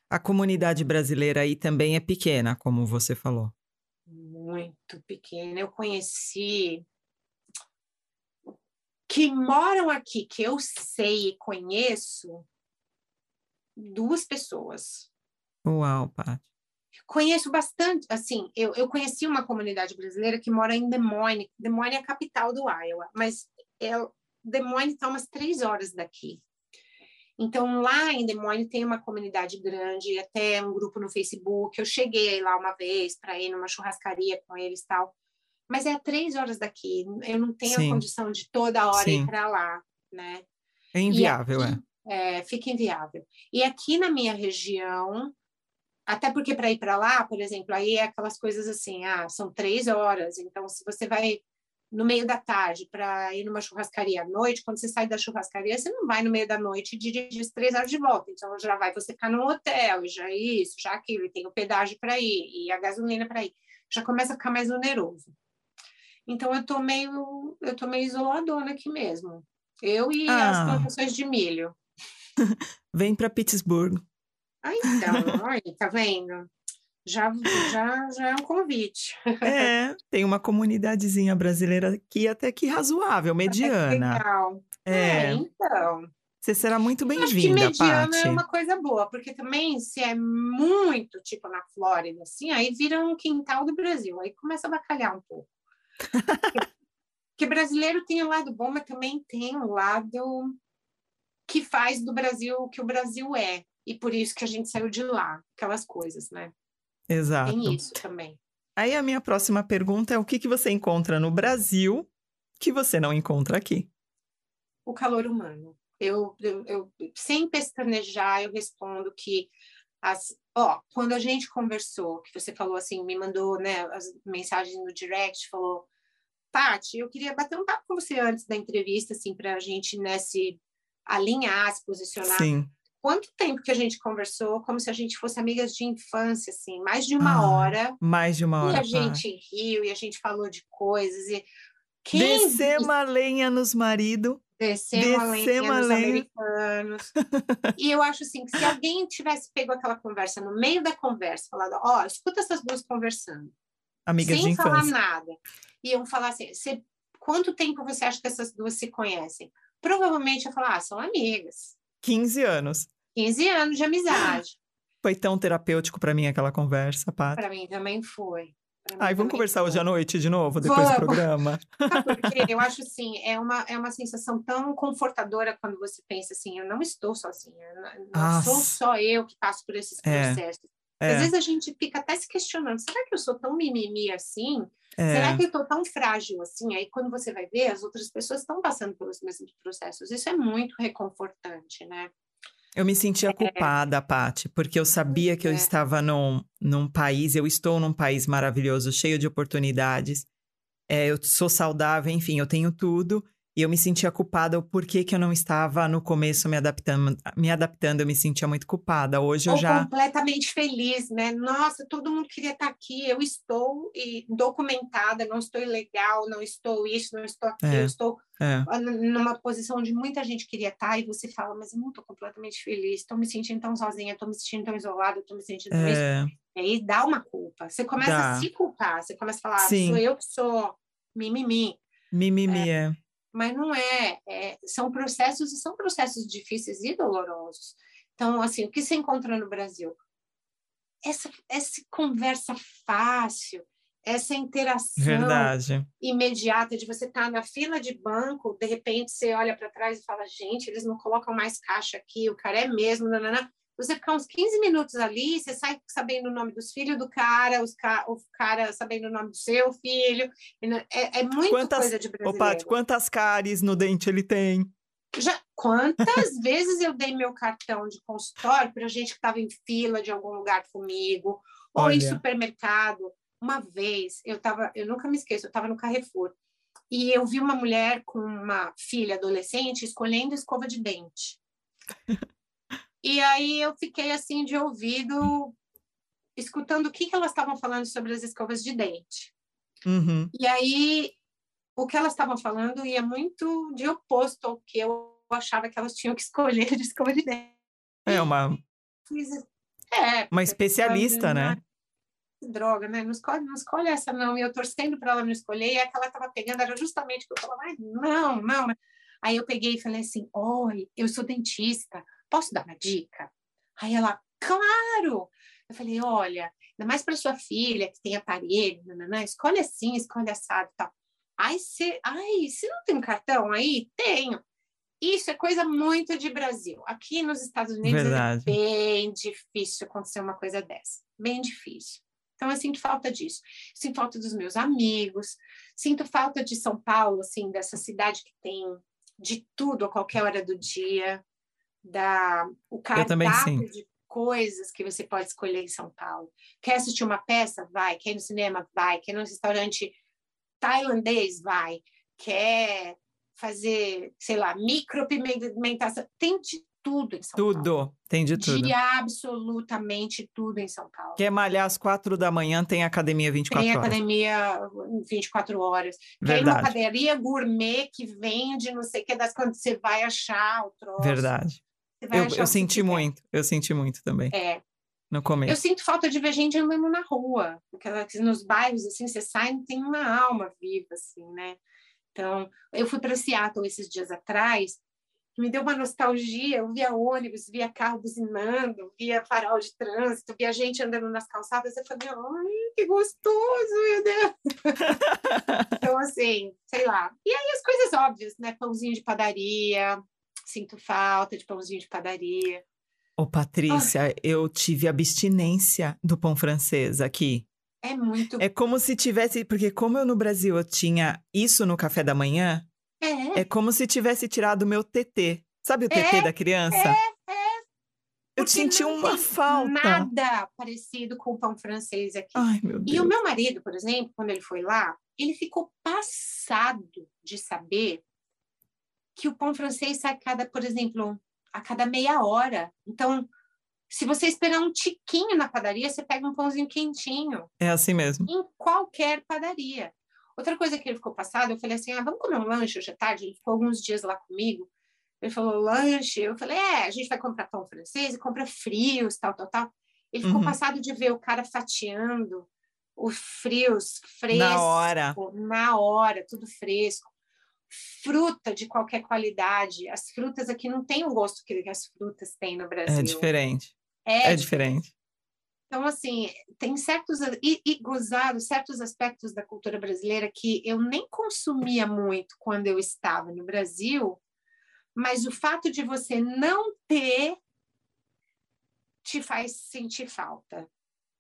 [SPEAKER 1] A comunidade brasileira aí também é pequena, como você falou.
[SPEAKER 2] Muito pequena. Eu conheci que moram aqui, que eu sei e conheço, duas pessoas.
[SPEAKER 1] Uau, Paty.
[SPEAKER 2] Conheço bastante, assim, eu, eu conheci uma comunidade brasileira que mora em Des Moines. Des Moines é a capital do Iowa, mas eu, Des Moines está umas três horas daqui. Então, lá em Des Moines tem uma comunidade grande, até um grupo no Facebook. Eu cheguei lá uma vez para ir numa churrascaria com eles tal. Mas é três horas daqui. Eu não tenho Sim. a condição de toda hora Sim. ir para lá, né?
[SPEAKER 1] É inviável,
[SPEAKER 2] aqui, é. é. Fica inviável. E aqui na minha região, até porque para ir para lá, por exemplo, aí é aquelas coisas assim, ah, são três horas. Então, se você vai no meio da tarde para ir numa churrascaria à noite, quando você sai da churrascaria, você não vai no meio da noite e dirige as três horas de volta. Então já vai você ficar no hotel, e já isso, já aquilo, e tem o pedágio para ir, e a gasolina para ir. Já começa a ficar mais oneroso. Então eu tô meio, eu tô meio isoladona aqui mesmo. Eu e ah. as plantações de milho.
[SPEAKER 1] Vem para Pittsburgh.
[SPEAKER 2] Ah, então, aí, tá vendo? já, já, já é um convite.
[SPEAKER 1] É, tem uma comunidadezinha brasileira aqui até que razoável, mediana.
[SPEAKER 2] É legal. É, é então.
[SPEAKER 1] Você será muito bem-vinda, mediana
[SPEAKER 2] Pathy. é uma coisa boa, porque também se é muito, tipo na Flórida, assim, aí vira um quintal do Brasil, aí começa a bacalhar um pouco. porque brasileiro tem o um lado bom, mas também tem o um lado que faz do Brasil o que o Brasil é. E por isso que a gente saiu de lá, aquelas coisas, né?
[SPEAKER 1] Exato.
[SPEAKER 2] Tem isso também.
[SPEAKER 1] Aí a minha próxima pergunta é o que, que você encontra no Brasil que você não encontra aqui?
[SPEAKER 2] O calor humano. Eu, eu, eu sem pestanejar, eu respondo que as, ó, quando a gente conversou, que você falou assim, me mandou, né, as mensagens no direct, falou, Paty, eu queria bater um papo com você antes da entrevista, assim, para a gente, né, se alinhar, se posicionar. Sim quanto tempo que a gente conversou, como se a gente fosse amigas de infância, assim, mais de uma ah, hora.
[SPEAKER 1] Mais de uma hora.
[SPEAKER 2] E a gente riu e a gente falou de coisas. E
[SPEAKER 1] quem... Descemos a lenha nos maridos.
[SPEAKER 2] Descemos a lenha nos lenha. americanos. e eu acho assim, que se alguém tivesse pego aquela conversa no meio da conversa, falado, ó, oh, escuta essas duas conversando.
[SPEAKER 1] Amigas
[SPEAKER 2] sem
[SPEAKER 1] de
[SPEAKER 2] infância. falar nada. Iam falar assim, quanto tempo você acha que essas duas se conhecem? Provavelmente ia falar, ah, são amigas.
[SPEAKER 1] 15 anos.
[SPEAKER 2] 15 anos de amizade.
[SPEAKER 1] Foi tão terapêutico para mim aquela conversa, Paty.
[SPEAKER 2] Para mim também foi.
[SPEAKER 1] Ai, vamos conversar foi. hoje à noite de novo, depois vamos. do programa.
[SPEAKER 2] Porque eu acho assim, é uma, é uma sensação tão confortadora quando você pensa assim, eu não estou sozinha, não Nossa. sou só eu que passo por esses é. processos. É. Às vezes a gente fica até se questionando, será que eu sou tão mimimi assim? É. Será que eu estou tão frágil assim? Aí quando você vai ver, as outras pessoas estão passando pelos mesmos processos. Isso é muito reconfortante, né?
[SPEAKER 1] Eu me sentia é. culpada, Paty, porque eu sabia que eu é. estava num, num país, eu estou num país maravilhoso, cheio de oportunidades. É, eu sou saudável, enfim, eu tenho tudo. E eu me sentia culpada o porquê que eu não estava no começo me adaptando, me adaptando, eu me sentia muito culpada. Hoje eu Ou já
[SPEAKER 2] completamente feliz, né? Nossa, todo mundo queria estar aqui, eu estou e documentada, não estou ilegal, não estou isso, não estou aqui, é, eu estou é. numa posição onde muita gente queria estar e você fala, mas eu não estou completamente feliz, estou me sentindo tão sozinha, estou me sentindo tão isolada, estou me sentindo é. isso. E aí dá uma culpa. Você começa dá. a se culpar, você começa a falar, Sim. sou eu que sou mimimi.
[SPEAKER 1] Mimimi, é.
[SPEAKER 2] Mas não é, é, são processos e são processos difíceis e dolorosos. Então, assim, o que se encontra no Brasil? Essa, essa conversa fácil, essa interação
[SPEAKER 1] Verdade.
[SPEAKER 2] imediata de você estar tá na fila de banco, de repente você olha para trás e fala, gente, eles não colocam mais caixa aqui, o cara é mesmo, nanana você ficar uns 15 minutos ali, você sai sabendo o nome dos filhos do cara, os ca... o cara sabendo o nome do seu filho. É, é muito quantas, coisa de brasileiro. Ô, Paty,
[SPEAKER 1] quantas cáries no dente ele tem?
[SPEAKER 2] Já, quantas vezes eu dei meu cartão de consultório para gente que estava em fila de algum lugar comigo, ou Olha. em supermercado. Uma vez, eu tava, eu nunca me esqueço, eu estava no Carrefour, e eu vi uma mulher com uma filha adolescente escolhendo escova de dente. E aí eu fiquei assim de ouvido, escutando o que, que elas estavam falando sobre as escovas de dente.
[SPEAKER 1] Uhum.
[SPEAKER 2] E aí o que elas estavam falando ia muito de oposto ao que eu achava que elas tinham que escolher de escova de dente.
[SPEAKER 1] É uma.
[SPEAKER 2] É,
[SPEAKER 1] uma especialista, né?
[SPEAKER 2] Droga, né? Não escolhe, não escolhe essa, não. E eu torcendo para ela não escolher, e a que ela estava pegando era justamente que eu falava, não, não. Aí eu peguei e falei assim: Oi, eu sou dentista posso dar uma dica? Aí ela, claro! Eu falei, olha, ainda mais para sua filha que tem aparelho, nananã, escolhe assim, escolhe assado e tal. Aí você, ai, você não tem um cartão aí? Tenho. Isso é coisa muito de Brasil. Aqui nos Estados Unidos é Verdade. é bem difícil acontecer uma coisa dessa. Bem difícil. Então, eu sinto falta disso. Sinto falta dos meus amigos. Sinto falta de São Paulo, assim, dessa cidade que tem de tudo a qualquer hora do dia da o cardápio de coisas que você pode escolher em São Paulo. Quer assistir uma peça? Vai. Quer ir no cinema? Vai. Quer ir no restaurante tailandês? Vai. Quer fazer, sei lá, micropigmentação? Tem de tudo em São
[SPEAKER 1] tudo. Paulo. Tudo, tem de tudo.
[SPEAKER 2] De absolutamente tudo em São Paulo.
[SPEAKER 1] Quer malhar às quatro da manhã, tem academia 24
[SPEAKER 2] horas. Tem academia 24 horas. Verdade. Quer ir uma padaria gourmet que vende não sei o que das quando você vai achar o troço.
[SPEAKER 1] Verdade. Eu, eu senti muito, eu senti muito também.
[SPEAKER 2] É.
[SPEAKER 1] No começo.
[SPEAKER 2] Eu sinto falta de ver gente andando na rua, porque nos bairros, assim, você sai e tem uma alma viva, assim, né? Então, eu fui para Seattle esses dias atrás, me deu uma nostalgia, eu via ônibus, via carro buzinando, via farol de trânsito, via gente andando nas calçadas, eu falei, ai, que gostoso, meu Deus! então, assim, sei lá. E aí as coisas óbvias, né? Pãozinho de padaria, sinto falta de pãozinho de padaria.
[SPEAKER 1] Ô, Patrícia, ah. eu tive abstinência do pão francês aqui.
[SPEAKER 2] É muito.
[SPEAKER 1] É como se tivesse. Porque, como eu no Brasil eu tinha isso no café da manhã,
[SPEAKER 2] é,
[SPEAKER 1] é como se tivesse tirado o meu TT. Sabe o TT é, da criança?
[SPEAKER 2] É, é.
[SPEAKER 1] Eu senti uma falta.
[SPEAKER 2] Nada parecido com o pão francês aqui.
[SPEAKER 1] Ai, meu Deus.
[SPEAKER 2] E o meu marido, por exemplo, quando ele foi lá, ele ficou passado de saber que o pão francês sai cada, por exemplo, a cada meia hora. Então, se você esperar um tiquinho na padaria, você pega um pãozinho quentinho.
[SPEAKER 1] É assim mesmo.
[SPEAKER 2] Em qualquer padaria. Outra coisa que ele ficou passado, eu falei assim: ah, vamos comer um lanche hoje à tarde? Ele ficou alguns dias lá comigo. Ele falou: lanche? Eu falei: é, a gente vai comprar pão francês e compra frios, tal, tal, tal. Ele ficou uhum. passado de ver o cara fatiando os frios frescos.
[SPEAKER 1] Na hora.
[SPEAKER 2] Na hora, tudo fresco fruta de qualquer qualidade. As frutas aqui não têm o gosto que as frutas têm no Brasil.
[SPEAKER 1] É diferente. É, é diferente.
[SPEAKER 2] Então, assim, tem certos e, e gozado certos aspectos da cultura brasileira que eu nem consumia muito quando eu estava no Brasil, mas o fato de você não ter te faz sentir falta.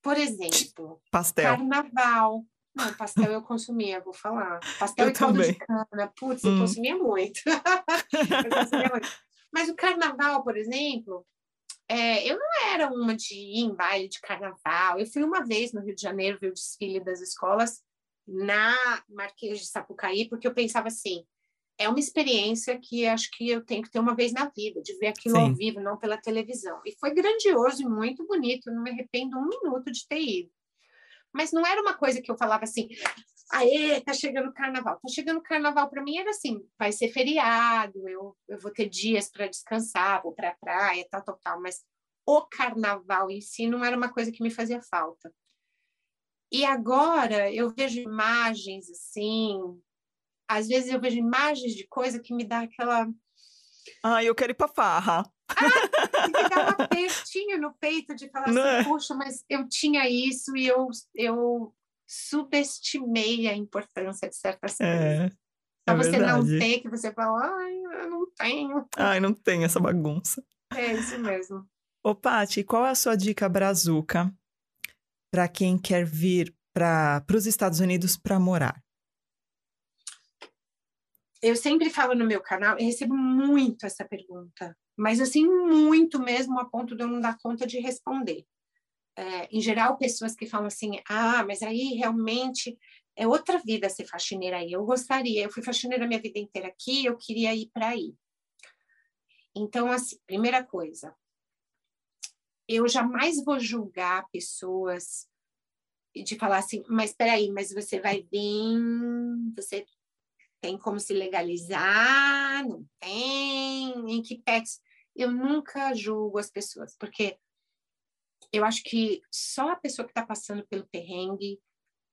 [SPEAKER 2] Por exemplo,
[SPEAKER 1] pastel.
[SPEAKER 2] Carnaval. Não, pastel eu consumia, vou falar. Pastel eu e caldo também. de cana. Putz, hum. eu consumia muito. eu consumia muito. Mas o carnaval, por exemplo, é, eu não era uma de ir em baile de carnaval. Eu fui uma vez no Rio de Janeiro ver o desfile das escolas na Marquês de Sapucaí, porque eu pensava assim, é uma experiência que acho que eu tenho que ter uma vez na vida, de ver aquilo Sim. ao vivo, não pela televisão. E foi grandioso e muito bonito, não me arrependo um minuto de ter ido. Mas não era uma coisa que eu falava assim, aê, tá chegando o carnaval. Tá chegando o carnaval para mim era assim, vai ser feriado, eu, eu vou ter dias para descansar, vou para a praia, tal, tal, tal. Mas o carnaval em si não era uma coisa que me fazia falta. E agora eu vejo imagens assim, às vezes eu vejo imagens de coisa que me dá aquela.
[SPEAKER 1] Ah, eu quero ir para farra.
[SPEAKER 2] Ah, dá um apertinho no peito de falar não assim, é? poxa, mas eu tinha isso e eu, eu subestimei a importância de certas é, coisas. Só é você verdade. não ter, que você fala, ai, eu não tenho.
[SPEAKER 1] Ai, não tem essa bagunça.
[SPEAKER 2] É isso mesmo.
[SPEAKER 1] Ô, Paty, qual é a sua dica brazuca para quem quer vir para os Estados Unidos para morar?
[SPEAKER 2] Eu sempre falo no meu canal, eu recebo muito essa pergunta, mas assim, muito mesmo, a ponto de eu não dar conta de responder é, em geral, pessoas que falam assim: ah, mas aí realmente é outra vida ser faxineira aí. Eu gostaria, eu fui faxineira minha vida inteira aqui, eu queria ir para aí. Então, assim, primeira coisa, eu jamais vou julgar pessoas de falar assim, mas espera aí, mas você vai vir, você tem como se legalizar, não tem, em que pé? Eu nunca julgo as pessoas, porque eu acho que só a pessoa que está passando pelo perrengue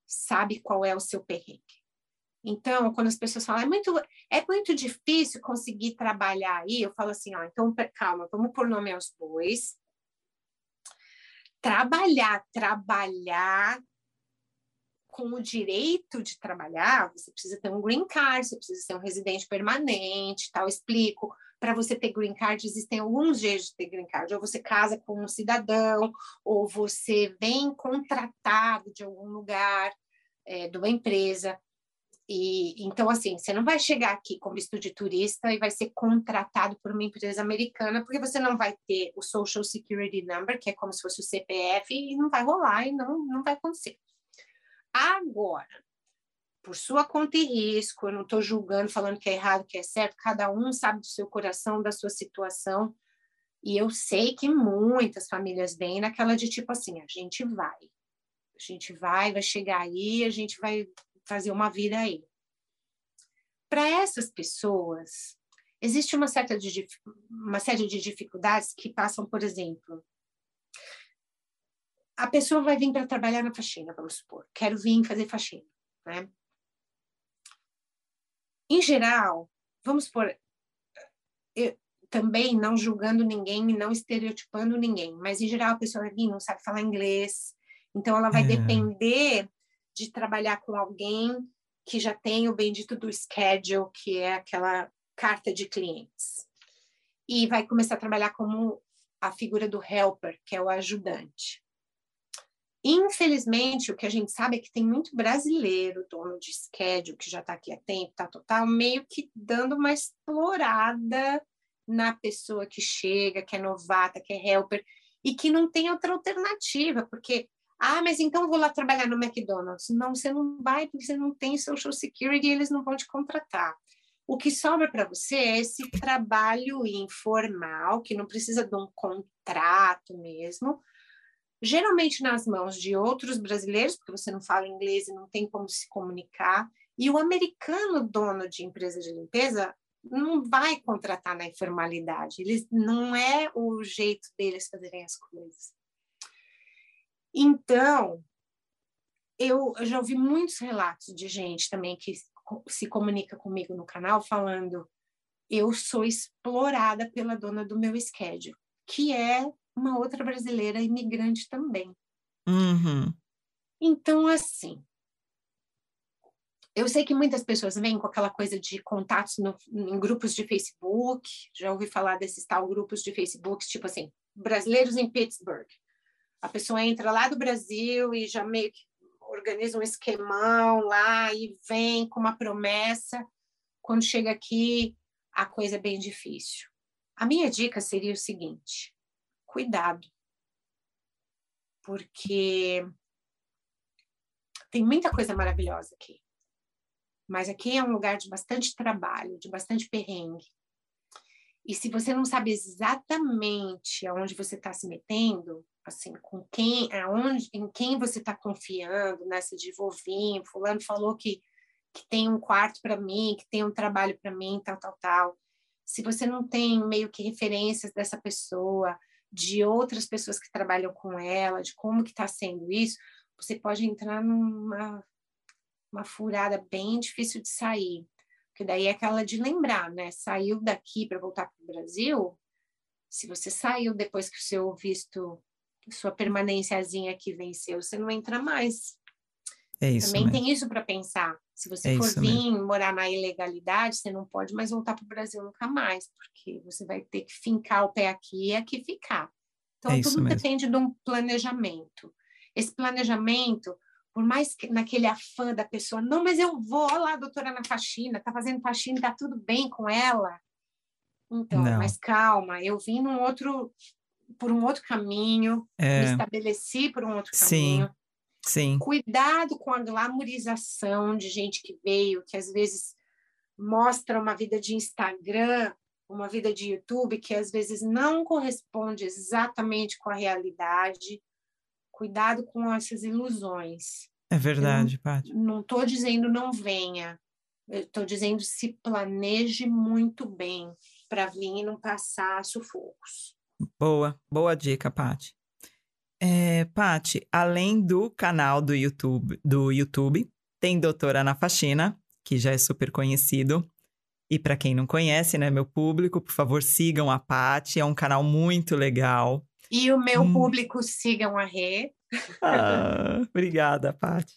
[SPEAKER 2] sabe qual é o seu perrengue. Então, quando as pessoas falam, é muito, é muito difícil conseguir trabalhar aí, eu falo assim, ó, então calma, vamos pôr nome aos bois. Trabalhar, trabalhar com o direito de trabalhar, você precisa ter um green card, você precisa ser um residente permanente, tal, explico para você ter green card, existem alguns jeitos de ter green card. Ou você casa com um cidadão, ou você vem contratado de algum lugar, é, de uma empresa. E então, assim, você não vai chegar aqui como visto de turista e vai ser contratado por uma empresa americana, porque você não vai ter o Social Security Number, que é como se fosse o CPF, e não vai rolar e não, não vai acontecer. Agora, por sua conta e risco, eu não estou julgando, falando que é errado, que é certo, cada um sabe do seu coração, da sua situação, e eu sei que muitas famílias vêm naquela de tipo assim, a gente vai, a gente vai, vai chegar aí, a gente vai fazer uma vida aí. Para essas pessoas, existe uma certa de, uma série de dificuldades que passam, por exemplo, a pessoa vai vir para trabalhar na faxina, vamos supor, quero vir fazer faxina, né? Em geral, vamos por também não julgando ninguém e não estereotipando ninguém, mas em geral a pessoa aqui não sabe falar inglês, então ela vai é. depender de trabalhar com alguém que já tem o bendito do schedule, que é aquela carta de clientes. E vai começar a trabalhar como a figura do helper, que é o ajudante. Infelizmente, o que a gente sabe é que tem muito brasileiro, dono de schedule, que já está aqui há tempo, tá total, meio que dando uma explorada na pessoa que chega, que é novata, que é helper, e que não tem outra alternativa, porque, ah, mas então vou lá trabalhar no McDonald's. Não, você não vai, porque você não tem Social Security e eles não vão te contratar. O que sobra para você é esse trabalho informal, que não precisa de um contrato mesmo, geralmente nas mãos de outros brasileiros, porque você não fala inglês e não tem como se comunicar, e o americano dono de empresa de limpeza não vai contratar na informalidade, eles não é o jeito deles fazerem as coisas. Então, eu, já ouvi muitos relatos de gente também que se comunica comigo no canal falando eu sou explorada pela dona do meu schedule, que é uma outra brasileira imigrante também.
[SPEAKER 1] Uhum.
[SPEAKER 2] Então, assim, eu sei que muitas pessoas vêm com aquela coisa de contatos no, em grupos de Facebook, já ouvi falar desses tal grupos de Facebook, tipo assim, brasileiros em Pittsburgh. A pessoa entra lá do Brasil e já meio que organiza um esquemão lá e vem com uma promessa. Quando chega aqui, a coisa é bem difícil. A minha dica seria o seguinte: cuidado. Porque tem muita coisa maravilhosa aqui. Mas aqui é um lugar de bastante trabalho, de bastante perrengue. E se você não sabe exatamente aonde você está se metendo, assim, com quem, aonde, em quem você está confiando, nessa de vovinho, fulano falou que, que tem um quarto para mim, que tem um trabalho para mim, tal, tal, tal. Se você não tem meio que referências dessa pessoa, de outras pessoas que trabalham com ela, de como que está sendo isso, você pode entrar numa uma furada bem difícil de sair. Porque daí é aquela de lembrar, né? Saiu daqui para voltar para o Brasil, se você saiu depois que o seu visto, sua permanênciazinha aqui venceu, você não entra mais.
[SPEAKER 1] É isso
[SPEAKER 2] Também
[SPEAKER 1] mesmo.
[SPEAKER 2] tem isso para pensar. Se você
[SPEAKER 1] É
[SPEAKER 2] for vir
[SPEAKER 1] mesmo.
[SPEAKER 2] morar na ilegalidade, você não pode mais voltar para o Brasil nunca mais, porque você vai ter que fincar o pé aqui e aqui ficar. Então,
[SPEAKER 1] É
[SPEAKER 2] tudo depende de um planejamento. Esse planejamento, por mais que naquele afã da pessoa, não, mas eu vou, lá, a doutora na faxina, tá fazendo faxina, tá tudo bem com ela. Então,
[SPEAKER 1] Não.
[SPEAKER 2] mas calma, eu vim num outro, por um outro caminho, me
[SPEAKER 1] É,
[SPEAKER 2] estabeleci por um outro
[SPEAKER 1] Sim.
[SPEAKER 2] caminho.
[SPEAKER 1] Sim.
[SPEAKER 2] Cuidado com a glamorização de gente que veio, que às vezes mostra uma vida de Instagram, uma vida de YouTube, que às vezes não corresponde exatamente com a realidade. Cuidado com essas ilusões.
[SPEAKER 1] É verdade, Paty.
[SPEAKER 2] Não estou dizendo não venha, estou dizendo se planeje muito bem para vir e não passar sufocos.
[SPEAKER 1] Boa, boa dica, Paty. É, Paty, além do canal do YouTube, do YouTube, tem Doutora na Faxina, que já é super conhecido. E para quem não conhece, né, meu público, por favor, sigam a Paty, é um canal muito legal.
[SPEAKER 2] E o meu
[SPEAKER 1] Hum.
[SPEAKER 2] público sigam a Rê.
[SPEAKER 1] Ah, obrigada, Paty.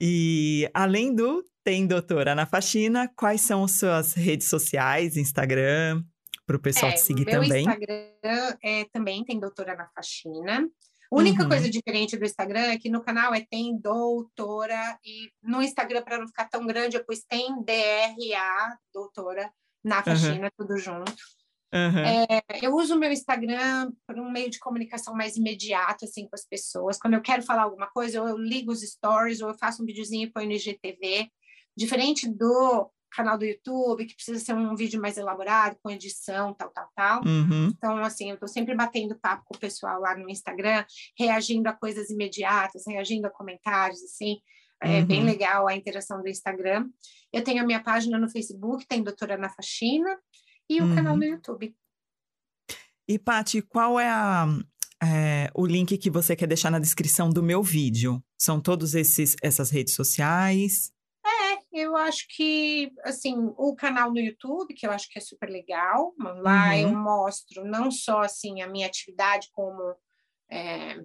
[SPEAKER 1] E além do Tem Doutora na Faxina, quais são as suas redes sociais, Instagram, para o pessoal te seguir
[SPEAKER 2] meu
[SPEAKER 1] também?
[SPEAKER 2] Instagram é, também tem Doutora na Faxina. A única
[SPEAKER 1] Uhum.
[SPEAKER 2] coisa diferente do Instagram é que no canal é tem doutora e no Instagram, para não ficar tão grande, eu pus tem DRA, doutora, na faxina, tudo junto.
[SPEAKER 1] Aham.
[SPEAKER 2] É, eu uso o meu Instagram para um meio de comunicação mais imediato, assim, com as pessoas. Quando eu quero falar alguma coisa, ou eu ligo os stories, ou eu faço um videozinho e põe no IGTV. Diferente do canal do YouTube, que precisa ser um vídeo mais elaborado, com edição, tal, tal, tal.
[SPEAKER 1] Uhum.
[SPEAKER 2] Então, assim, eu estou sempre batendo papo com o pessoal lá no Instagram, reagindo a coisas imediatas, reagindo a comentários, assim. É bem
[SPEAKER 1] Uhum.
[SPEAKER 2] legal a interação do Instagram. Eu tenho a minha página no Facebook, tem Doutora na Faxina, e o
[SPEAKER 1] Uhum.
[SPEAKER 2] canal no YouTube.
[SPEAKER 1] E, Paty, qual é, a, é, o link que você quer deixar na descrição do meu vídeo? São todos esses essas redes sociais?
[SPEAKER 2] Eu acho que, assim, o canal no YouTube, que eu acho que é super legal, lá
[SPEAKER 1] Uhum.
[SPEAKER 2] eu mostro não só, assim, a minha atividade como é,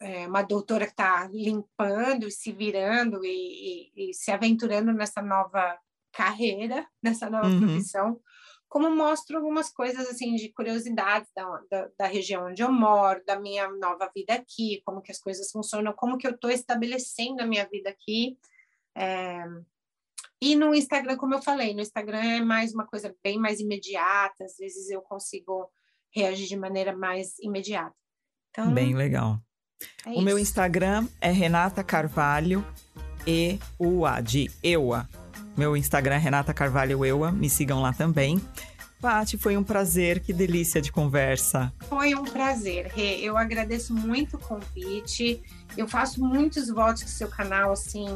[SPEAKER 2] é, uma doutora que está limpando, se virando e, e- e se aventurando nessa nova carreira, nessa nova
[SPEAKER 1] Uhum.
[SPEAKER 2] profissão, como mostro algumas coisas, assim, de curiosidades da, da, da região onde eu moro, da minha nova vida aqui, como que as coisas funcionam, como que eu estou estabelecendo a minha vida aqui, é, e no Instagram, como eu falei, no Instagram é mais uma coisa bem mais imediata, às vezes eu consigo reagir de maneira mais imediata. Então,
[SPEAKER 1] Bem legal.
[SPEAKER 2] é
[SPEAKER 1] o meu
[SPEAKER 2] isso.
[SPEAKER 1] Instagram é Renata Carvalho e Ua, de Eua. Meu Instagram é Renata Carvalho Eua, me sigam lá também. Paty, foi um prazer, que delícia de conversa.
[SPEAKER 2] Foi um prazer, Rê. Eu agradeço muito o convite. Eu faço muitos votos que seu canal, assim,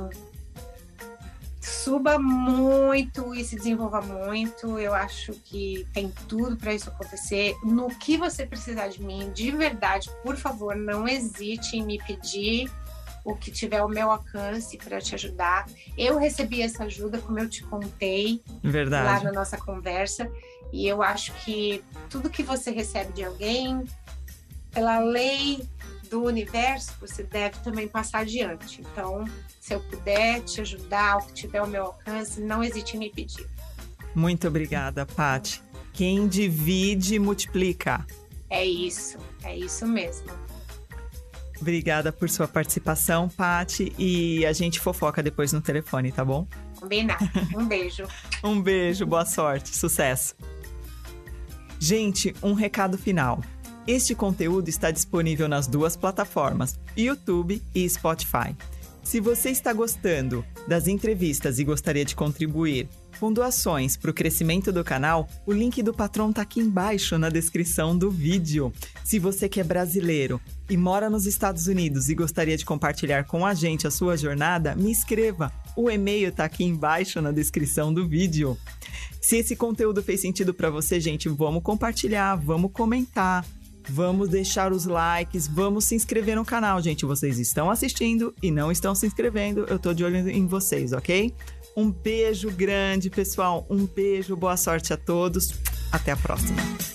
[SPEAKER 2] suba muito e se desenvolva muito. Eu acho que tem tudo para isso acontecer. No que você precisar de mim, de verdade, por favor, não hesite em me pedir o que tiver ao meu alcance para te ajudar. Eu recebi essa ajuda, como eu te contei lá
[SPEAKER 1] Verdade.
[SPEAKER 2] na nossa conversa. E eu acho que tudo que você recebe de alguém pela lei do universo, você deve também passar adiante. Então, se eu puder te ajudar, o que tiver ao meu alcance, não hesite em me pedir.
[SPEAKER 1] Muito obrigada, Pati. Quem divide, multiplica.
[SPEAKER 2] É isso, é isso mesmo.
[SPEAKER 1] Obrigada por sua participação, Pati. E a gente fofoca depois no telefone, tá bom?
[SPEAKER 2] Combinado. Um beijo.
[SPEAKER 1] um beijo, boa sorte, sucesso. Gente, um recado final. Este conteúdo está disponível nas duas plataformas, YouTube e Spotify. Se você está gostando das entrevistas e gostaria de contribuir com doações para o crescimento do canal, o link do patrão está aqui embaixo na descrição do vídeo. Se você que é brasileiro e mora nos Estados Unidos e gostaria de compartilhar com a gente a sua jornada, me escreva. O e-mail está aqui embaixo na descrição do vídeo. Se esse conteúdo fez sentido para você, gente, vamos compartilhar, vamos comentar. Vamos deixar os likes, vamos se inscrever no canal, gente. Vocês estão assistindo e não estão se inscrevendo, eu tô de olho em vocês, ok? Um beijo grande, pessoal. Um beijo, boa sorte a todos. Até a próxima.